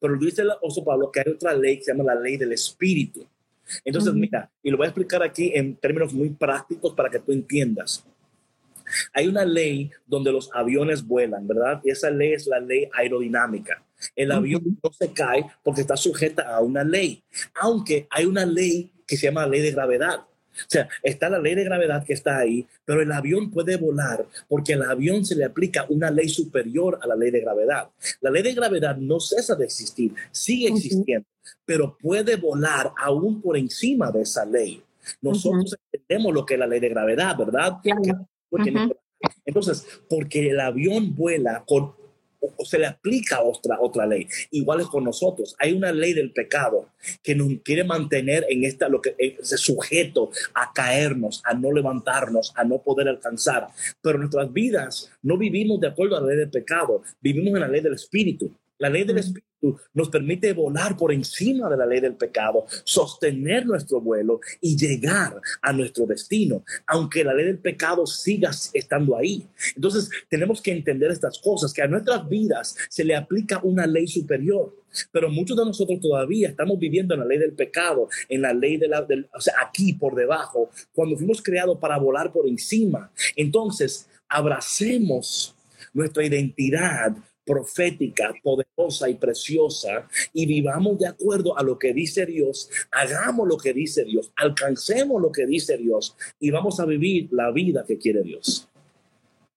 Pero dice el oso Pablo que hay otra ley que se llama la ley del espíritu. Entonces, mira, y lo voy a explicar aquí en términos muy prácticos para que tú entiendas. Hay una ley donde los aviones vuelan, ¿verdad? Y esa ley es la ley aerodinámica. El avión no se cae porque está sujeta a una ley, aunque hay una ley que se llama ley de gravedad. O sea, está la ley de gravedad que está ahí, pero el avión puede volar porque al avión se le aplica una ley superior a la ley de gravedad. La ley de gravedad no cesa de existir, sigue existiendo, pero puede volar aún por encima de esa ley. Nosotros entendemos lo que es la ley de gravedad, ¿verdad? Entonces, porque el avión vuela con o se le aplica otra, otra ley. Igual es con nosotros. Hay una ley del pecado que nos quiere mantener en esta, lo que es sujeto a caernos, a no levantarnos, a no poder alcanzar. Pero nuestras vidas no vivimos de acuerdo a la ley del pecado, vivimos en la ley del espíritu. La ley del espíritu nos permite volar por encima de la ley del pecado, sostener nuestro vuelo y llegar a nuestro destino, aunque la ley del pecado siga estando ahí. Entonces tenemos que entender estas cosas, que a nuestras vidas se le aplica una ley superior. Pero muchos de nosotros todavía estamos viviendo en la ley del pecado, en la ley de la, o sea, aquí por debajo, cuando fuimos creados para volar por encima. Entonces, abracemos nuestra identidad profética, poderosa y preciosa y vivamos de acuerdo a lo que dice Dios, hagamos lo que dice Dios, alcancemos lo que dice Dios y vamos a vivir la vida que quiere Dios.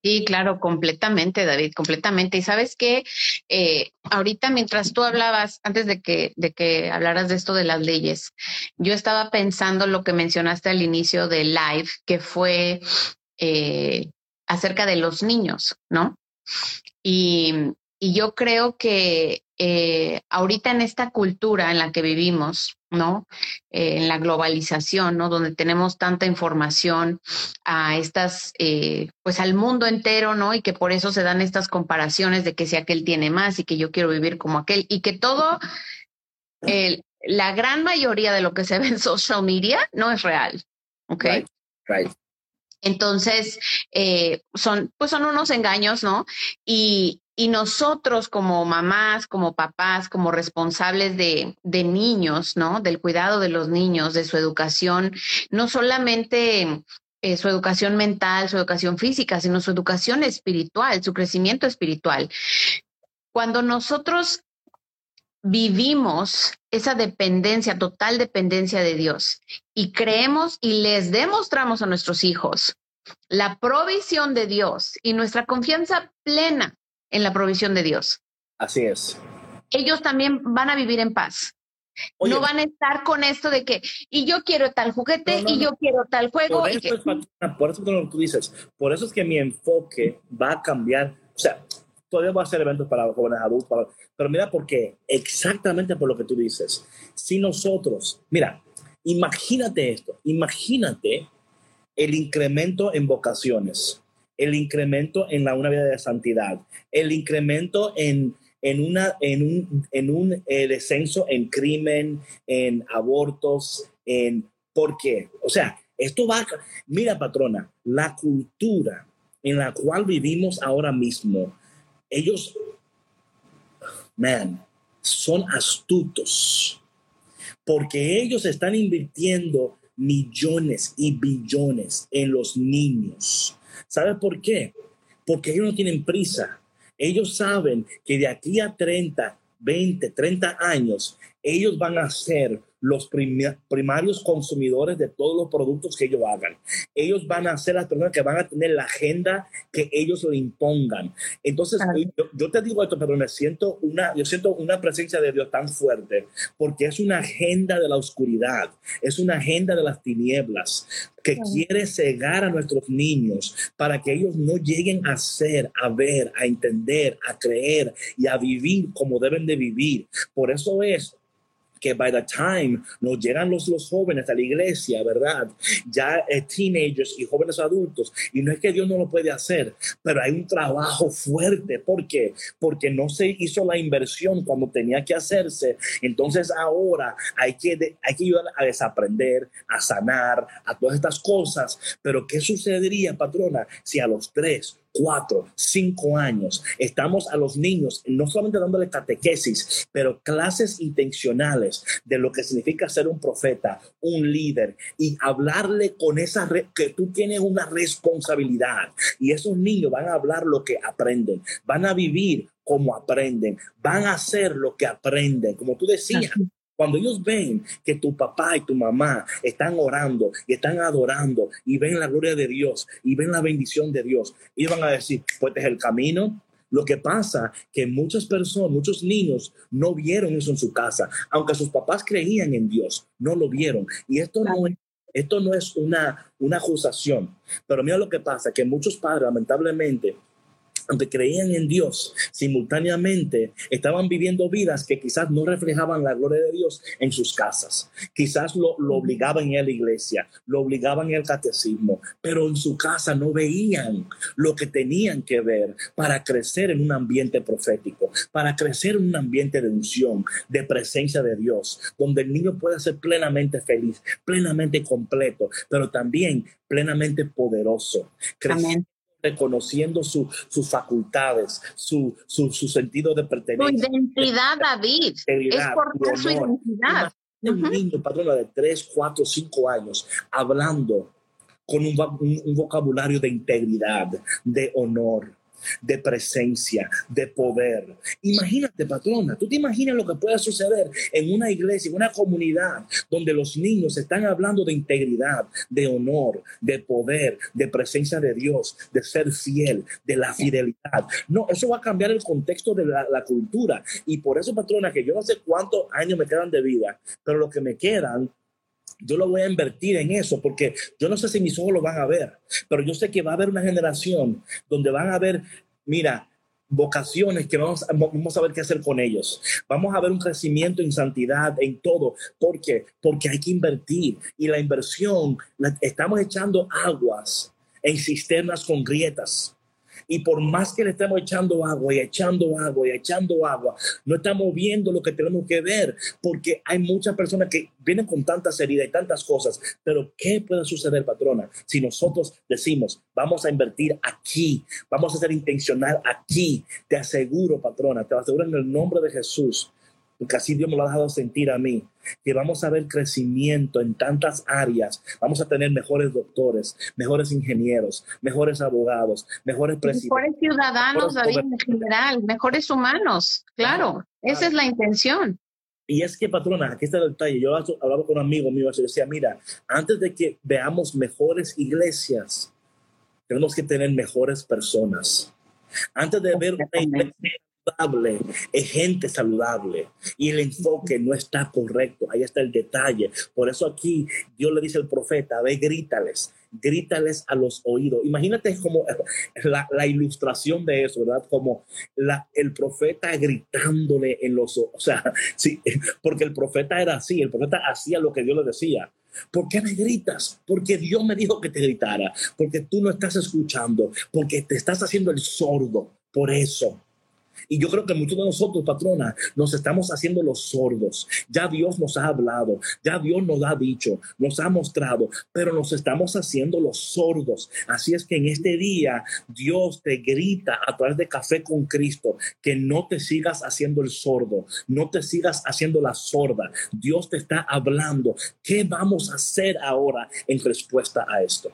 Sí, claro, completamente, David, completamente. Y sabes que eh, ahorita mientras tú hablabas, antes de que, de que hablaras de esto de las leyes, yo estaba pensando lo que mencionaste al inicio del live, que fue eh, acerca de los niños, ¿no? Y, y yo creo que eh, ahorita en esta cultura en la que vivimos, ¿no? Eh, en la globalización, ¿no? Donde tenemos tanta información a estas, eh, pues al mundo entero, ¿no? Y que por eso se dan estas comparaciones de que si aquel tiene más y que yo quiero vivir como aquel y que todo, la gran mayoría de lo que se ve en social media no es real, ¿ok? Entonces, son, pues son unos engaños, ¿no? Y, Y nosotros como mamás, como papás, como responsables de, de niños, ¿no? Del cuidado de los niños, de su educación, no solamente eh, su educación mental, su educación física, sino su educación espiritual, su crecimiento espiritual. Cuando nosotros vivimos esa dependencia, total dependencia de Dios y creemos y les demostramos a nuestros hijos la provisión de Dios y nuestra confianza plena en la provisión de Dios. Así es. Ellos también van a vivir en paz. no van a estar con esto de que, y yo quiero tal juguete, y yo quiero tal juego. Por eso, es, por eso que tú dices, por eso es que mi enfoque va a cambiar. O sea, todavía voy a hacer eventos para jóvenes adultos, pero mira, porque exactamente por lo que tú dices, si nosotros, mira, imagínate esto, imagínate el incremento en vocaciones, el incremento en la una vida de santidad, el incremento en, en, una, en un, en un eh, descenso en crimen, en abortos, en... ¿Por qué? O sea, esto va... Mira, patrona, la cultura en la cual vivimos ahora mismo, ellos, man, son astutos, porque ellos están invirtiendo millones y billones en los niños. ¿Sabe por qué? Porque ellos no tienen prisa. Ellos saben que de aquí a 30, 20, 30 años, ellos van a ser los primarios consumidores de todos los productos que ellos hagan. Ellos van a ser las personas que van a tener la agenda que ellos le impongan. Entonces, yo, te digo esto, pero me siento una, yo siento una presencia de Dios tan fuerte porque es una agenda de la oscuridad, es una agenda de las tinieblas que quiere cegar a nuestros niños para que ellos no lleguen a ser, a ver, a entender, a creer y a vivir como deben de vivir. Por eso es que by the time nos llegan los, los jóvenes a la iglesia, ¿verdad? Ya eh, teenagers y jóvenes adultos, y no es que Dios no lo puede hacer, pero hay un trabajo fuerte. ¿Por qué? Porque no se hizo la inversión cuando tenía que hacerse. Entonces ahora hay que, hay que ayudar a desaprender, a sanar, a todas estas cosas. Pero ¿qué sucedería, patrona, si a los tres cuatro, cinco años. Estamos a los niños no solamente dándole catequesis, pero clases intencionales de lo que significa ser un profeta, un líder y hablarle con esa que tú tienes una responsabilidad. Y esos niños van a hablar lo que aprenden, van a vivir como aprenden, van a hacer lo que aprenden. Como tú decías, cuando ellos ven que tu papá y tu mamá están orando y están adorando y ven la gloria de Dios y ven la bendición de Dios, ellos van a decir, pues este es el camino, lo que pasa que muchas personas, muchos niños no vieron eso en su casa, aunque sus papás creían en Dios, no lo vieron. Y esto no es, esto no es una, una acusación, pero mira lo que pasa, que muchos padres lamentablemente aunque creían en Dios, simultáneamente estaban viviendo vidas que quizás no reflejaban la gloria de Dios en sus casas. Quizás lo, obligaban en la iglesia, lo obligaban el catecismo, pero en su casa no veían lo que tenían que ver para crecer en un ambiente profético, para crecer en un ambiente de unción, de presencia de Dios, donde el niño pueda ser plenamente feliz, plenamente completo, pero también plenamente poderoso. Reconociendo sus facultades, su, su, sentido de pertenencia. Su identidad, David. Es por su identidad. Un niño, patrona de 3, 4, 5 años, hablando con un vocabulario de integridad, de honor, de presencia, de poder. Imagínate, patrona, tú te imaginas lo que puede suceder en una iglesia, en una comunidad donde los niños están hablando de integridad, de honor, de poder, de presencia de Dios, de ser fiel, de la fidelidad. No, eso va a cambiar el contexto de la, cultura. Y por eso, patrona, que yo no sé cuántos años me quedan de vida, pero lo que me quedan yo lo voy a invertir en eso porque yo no sé si mis ojos lo van a ver, pero yo sé que va a haber una generación donde van a haber, mira, vocaciones que vamos, vamos a ver qué hacer con ellos. Vamos a ver un crecimiento en santidad, en todo. ¿Por qué? Porque hay que invertir y la inversión, estamos echando aguas en cisternas con grietas. Y por más que le estemos echando agua y echando agua y echando agua, no estamos viendo lo que tenemos que ver, porque hay muchas personas que vienen con tantas heridas y tantas cosas. Pero ¿qué puede suceder, patrona, si nosotros decimos, vamos a invertir aquí, vamos a ser intencional aquí? Te aseguro, patrona, te aseguro en el nombre de Jesús porque así Dios me lo ha dejado sentir a mí, que vamos a ver crecimiento en tantas áreas, vamos a tener mejores doctores, mejores ingenieros, mejores abogados, mejores presidentes. Mejores ciudadanos, David, en general, mejores humanos, claro, esa es la intención. Y es que, patrona, aquí está el detalle. Yo hablaba con un amigo mío y decía, mira, antes de que veamos mejores iglesias, tenemos que tener mejores personas. Antes de ver una iglesia saludable, es gente saludable y el enfoque no está correcto. Ahí está el detalle. Por eso aquí Dios le dice al profeta, ve, grítales, grítales a los oídos. Imagínate como la, la ilustración de eso, ¿verdad? Como la, el profeta gritándole en los ojos. O sea, [laughs] sí, porque el profeta era así, el profeta hacía lo que Dios le decía. ¿Por qué me gritas? Porque Dios me dijo que te gritara, porque tú no estás escuchando, porque te estás haciendo el sordo. Por eso. Y yo creo que muchos de nosotros, patrona, nos estamos haciendo los sordos. Ya Dios nos ha hablado, ya Dios nos ha dicho, nos ha mostrado, pero nos estamos haciendo los sordos. Así es que en este día Dios te grita a través de Café con Cristo que no te sigas haciendo el sordo, no te sigas haciendo la sorda. Dios te está hablando. ¿Qué vamos a hacer ahora en respuesta a esto?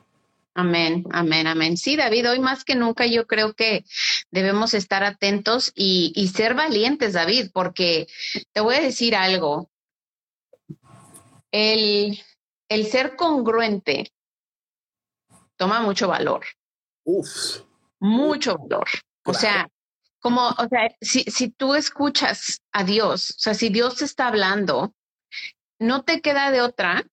Amén, amén, amén. Sí, David, hoy más que nunca yo creo que debemos estar atentos y, ser valientes, David, porque te voy a decir algo. El, el ser congruente toma mucho valor. Uf. Mucho valor. O sea, como, o sea, si, si tú escuchas a Dios, o sea, si Dios te está hablando, no te queda de otra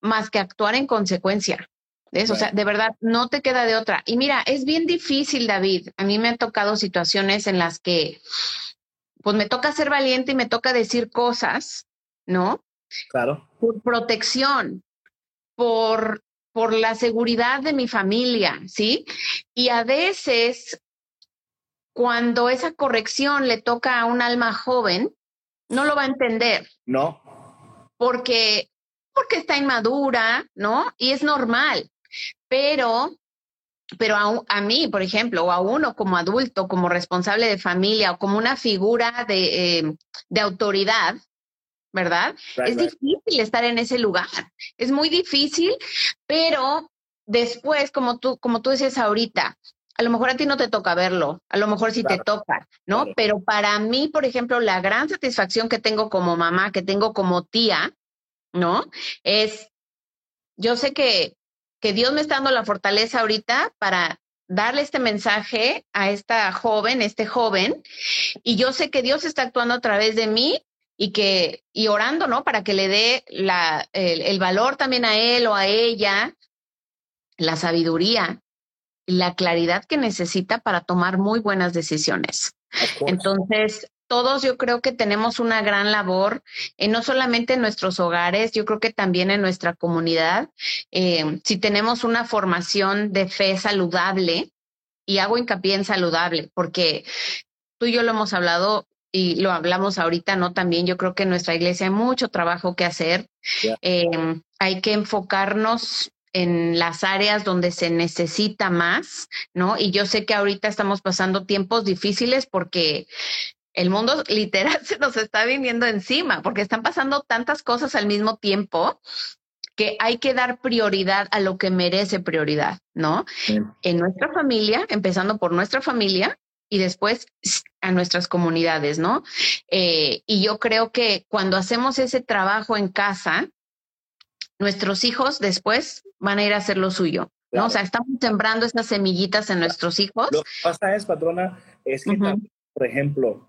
más que actuar en consecuencia. Eso, o sea, de verdad, no te queda de otra. Y mira, es bien difícil, David. A mí me han tocado situaciones en las que, pues me toca ser valiente y me toca decir cosas, ¿no? Claro. Por protección, por, por la seguridad de mi familia, ¿sí? Y a veces, cuando esa corrección le toca a un alma joven, no lo va a entender. No. Porque porque está inmadura, ¿no? Y es normal pero pero a, a, mí, por ejemplo, o a uno como adulto, como responsable de familia o como una figura de, eh, de autoridad, ¿verdad? es difícil estar en ese lugar, es muy difícil, pero después, como tú, como tú dices ahorita, a lo mejor a ti no te toca verlo, a lo mejor sí te toca, ¿no? Pero para mí, por ejemplo, la gran satisfacción que tengo como mamá, que tengo como tía, ¿no? Es, yo sé que que Dios me está dando la fortaleza ahorita para darle este mensaje a esta joven, este joven, y yo sé que Dios está actuando a través de mí y que, y orando, ¿no? Para que le dé la, el, valor también a él o a ella, la sabiduría, la claridad que necesita para tomar muy buenas decisiones. Entonces, todos yo creo que tenemos una gran labor, eh, no solamente en nuestros hogares, yo creo que también en nuestra comunidad. Eh, si tenemos una formación de fe saludable, y hago hincapié en saludable, porque tú y yo lo hemos hablado y lo hablamos ahorita, ¿no? También yo creo que en nuestra iglesia hay mucho trabajo que hacer. Eh, hay que enfocarnos en las áreas donde se necesita más, ¿no? Y yo sé que ahorita estamos pasando tiempos difíciles porque el mundo [laughs] literal se nos está viniendo encima porque están pasando tantas cosas al mismo tiempo que hay que dar prioridad a lo que merece prioridad, ¿no? En nuestra familia, empezando por nuestra familia y después a nuestras comunidades, ¿no? Eh, y yo creo que cuando hacemos ese trabajo en casa, nuestros hijos después van a ir a hacer lo suyo. ¿no? O sea, estamos sembrando esas semillitas en nuestros hijos. Lo que pasa es, patrona, es que, por ejemplo,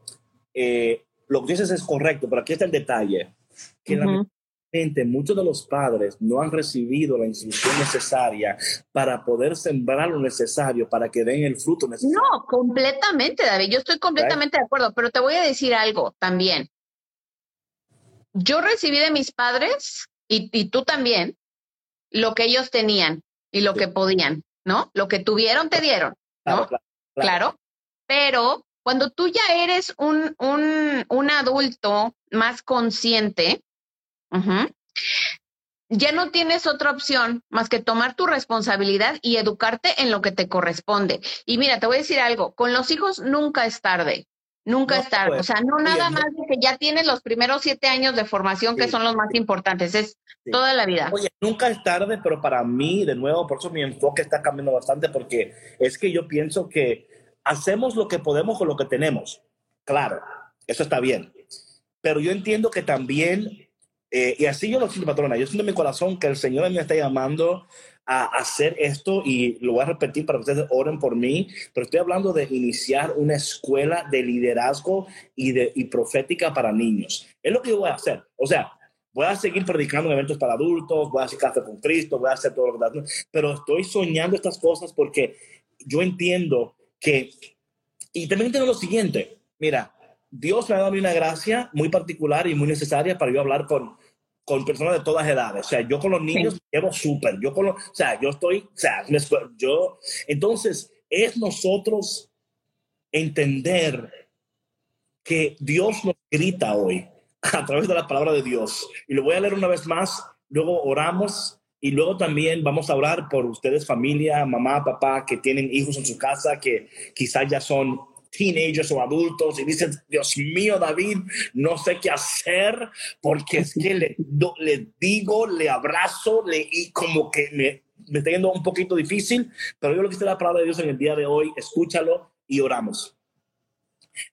eh, lo que dices es correcto, pero aquí está el detalle, que lamentablemente muchos de los padres no han recibido la instrucción necesaria para poder sembrar lo necesario para que den el fruto necesario. No, completamente, David, yo estoy completamente de acuerdo, pero te voy a decir algo también. Yo recibí de mis padres, y, tú también, lo que ellos tenían y lo que podían, ¿no? Lo que tuvieron, te dieron, ¿no? claro. Pero cuando tú ya eres un, un, un adulto más consciente, ya no tienes otra opción más que tomar tu responsabilidad y educarte en lo que te corresponde. Y mira, te voy a decir algo, con los hijos nunca es tarde. Nunca es tarde. o sea, no nada más de que ya tienes los primeros siete años de formación que son los más importantes, es toda la vida. Oye, nunca es tarde, pero para mí, de nuevo, por eso mi enfoque está cambiando bastante, porque es que yo pienso que hacemos lo que podemos con lo que tenemos. Claro, eso está bien. Pero yo entiendo que también eh, y así yo lo siento, patrona. Yo siento en mi corazón que el Señor me está llamando a hacer esto y lo voy a repetir para que ustedes oren por mí, pero estoy hablando de iniciar una escuela de liderazgo y, de, y profética para niños. Es lo que yo voy a hacer. O sea, voy a seguir predicando en eventos para adultos, voy a hacer café con Cristo, voy a hacer todo lo que pero estoy soñando estas cosas porque yo entiendo que, y también entiendo lo siguiente, mira, Dios me ha dado una gracia muy particular y muy necesaria para yo hablar con, con personas de todas edades. O sea, yo con los niños llevo súper. Yo con los, o sea, yo estoy, o sea, yo, entonces es nosotros entender que Dios nos grita hoy a través de la palabra de Dios. Y lo voy a leer una vez más, luego oramos y luego también vamos a orar por ustedes, familia, mamá, papá, que tienen hijos en su casa, que quizás ya son teenagers o adultos y dicen, Dios mío, David, no sé qué hacer porque es que le, digo, le abrazo, le, y como que me, me está yendo un poquito difícil, pero yo lo que está la palabra de Dios en el día de hoy, escúchalo y oramos.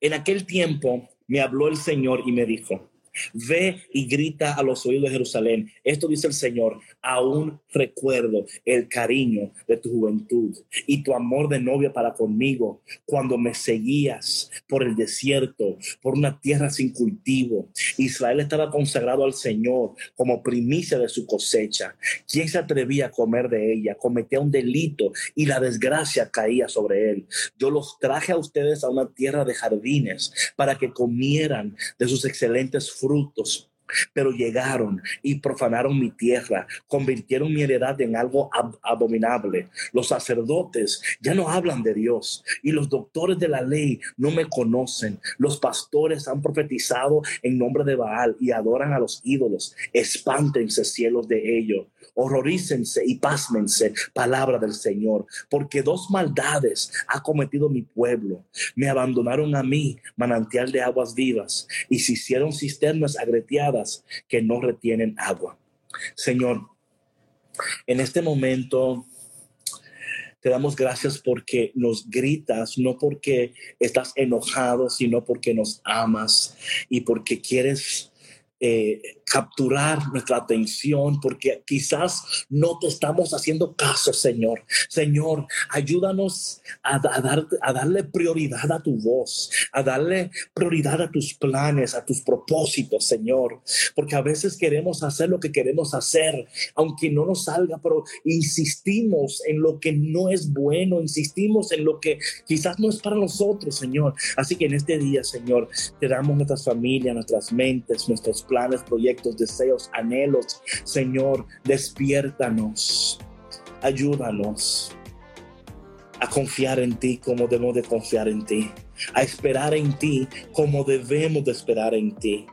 En aquel tiempo me habló el Señor y me dijo, Ve y grita a los oídos de Jerusalén. Esto dice el Señor, aún recuerdo el cariño de tu juventud y tu amor de novia para conmigo cuando me seguías por el desierto, por una tierra sin cultivo. Israel estaba consagrado al Señor como primicia de su cosecha. ¿Quién se atrevía a comer de ella? Cometía un delito y la desgracia caía sobre él. Yo los traje a ustedes a una tierra de jardines para que comieran de sus excelentes frutos frutos. Pero llegaron y profanaron mi tierra, convirtieron mi heredad en algo abominable. Los sacerdotes ya no hablan de Dios y los doctores de la ley no me conocen. Los pastores han profetizado en nombre de Baal y adoran a los ídolos. Espántense cielos de ello horrorícense y pásmense, palabra del Señor, porque dos maldades ha cometido mi pueblo. Me abandonaron a mí, manantial de aguas vivas, y se hicieron cisternas agreteadas que no retienen agua. Señor, en este momento te damos gracias porque nos gritas, no porque estás enojado, sino porque nos amas y porque quieres eh, capturar nuestra atención porque quizás no te estamos haciendo caso, Señor. Señor, ayúdanos a, dar, a darle prioridad a tu voz, a darle prioridad a tus planes, a tus propósitos, Señor. Porque a veces queremos hacer lo que queremos hacer, aunque no nos salga, pero insistimos en lo que no es bueno, insistimos en lo que quizás no es para nosotros, Señor. Así que en este día, Señor, te damos nuestras familias, nuestras mentes, nuestros planes, proyectos, deseos, anhelos. Señor, despiértanos, ayúdanos a confiar en ti como debemos de confiar en ti, a esperar en ti como debemos de esperar en ti.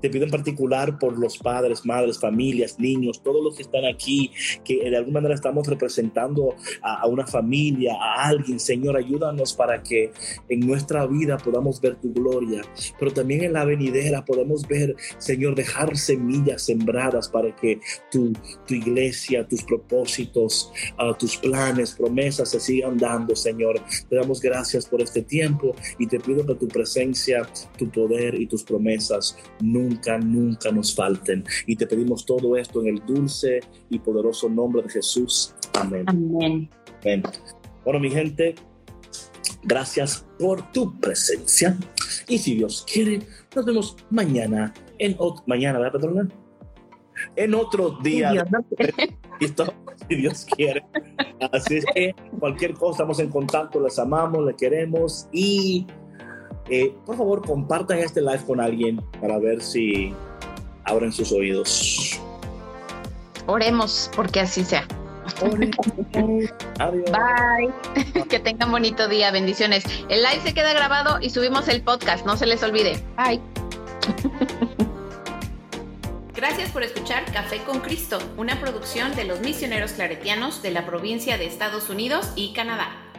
Te pido en particular por los padres, madres, familias, niños, todos los que están aquí, que de alguna manera estamos representando a, una familia, a alguien. Señor, ayúdanos para que en nuestra vida podamos ver tu gloria, pero también en la venidera podemos ver, Señor, dejar semillas sembradas para que tu, tu iglesia, tus propósitos, uh, tus planes, promesas se sigan dando, Señor. Te damos gracias por este tiempo y te pido que tu presencia, tu poder y tus promesas nunca, nunca nos falten. Y te pedimos todo esto en el dulce y poderoso nombre de Jesús. Amén. Amén. Bueno, mi gente, gracias por tu presencia. Y si Dios quiere, nos vemos mañana en otro, mañana, ¿verdad, patrona? En otro día. [laughs] si Dios quiere. Así es que cualquier cosa, estamos en contacto, les amamos, les queremos y eh, por favor, compartan este live con alguien para ver si abren sus oídos. Oremos porque así sea. Adiós. Bye. [laughs] que tengan bonito día. Bendiciones. El live se queda grabado y subimos el podcast. No se les olvide. Bye. [laughs] Gracias por escuchar Café con Cristo, una producción de los misioneros claretianos de la provincia de Estados Unidos y Canadá.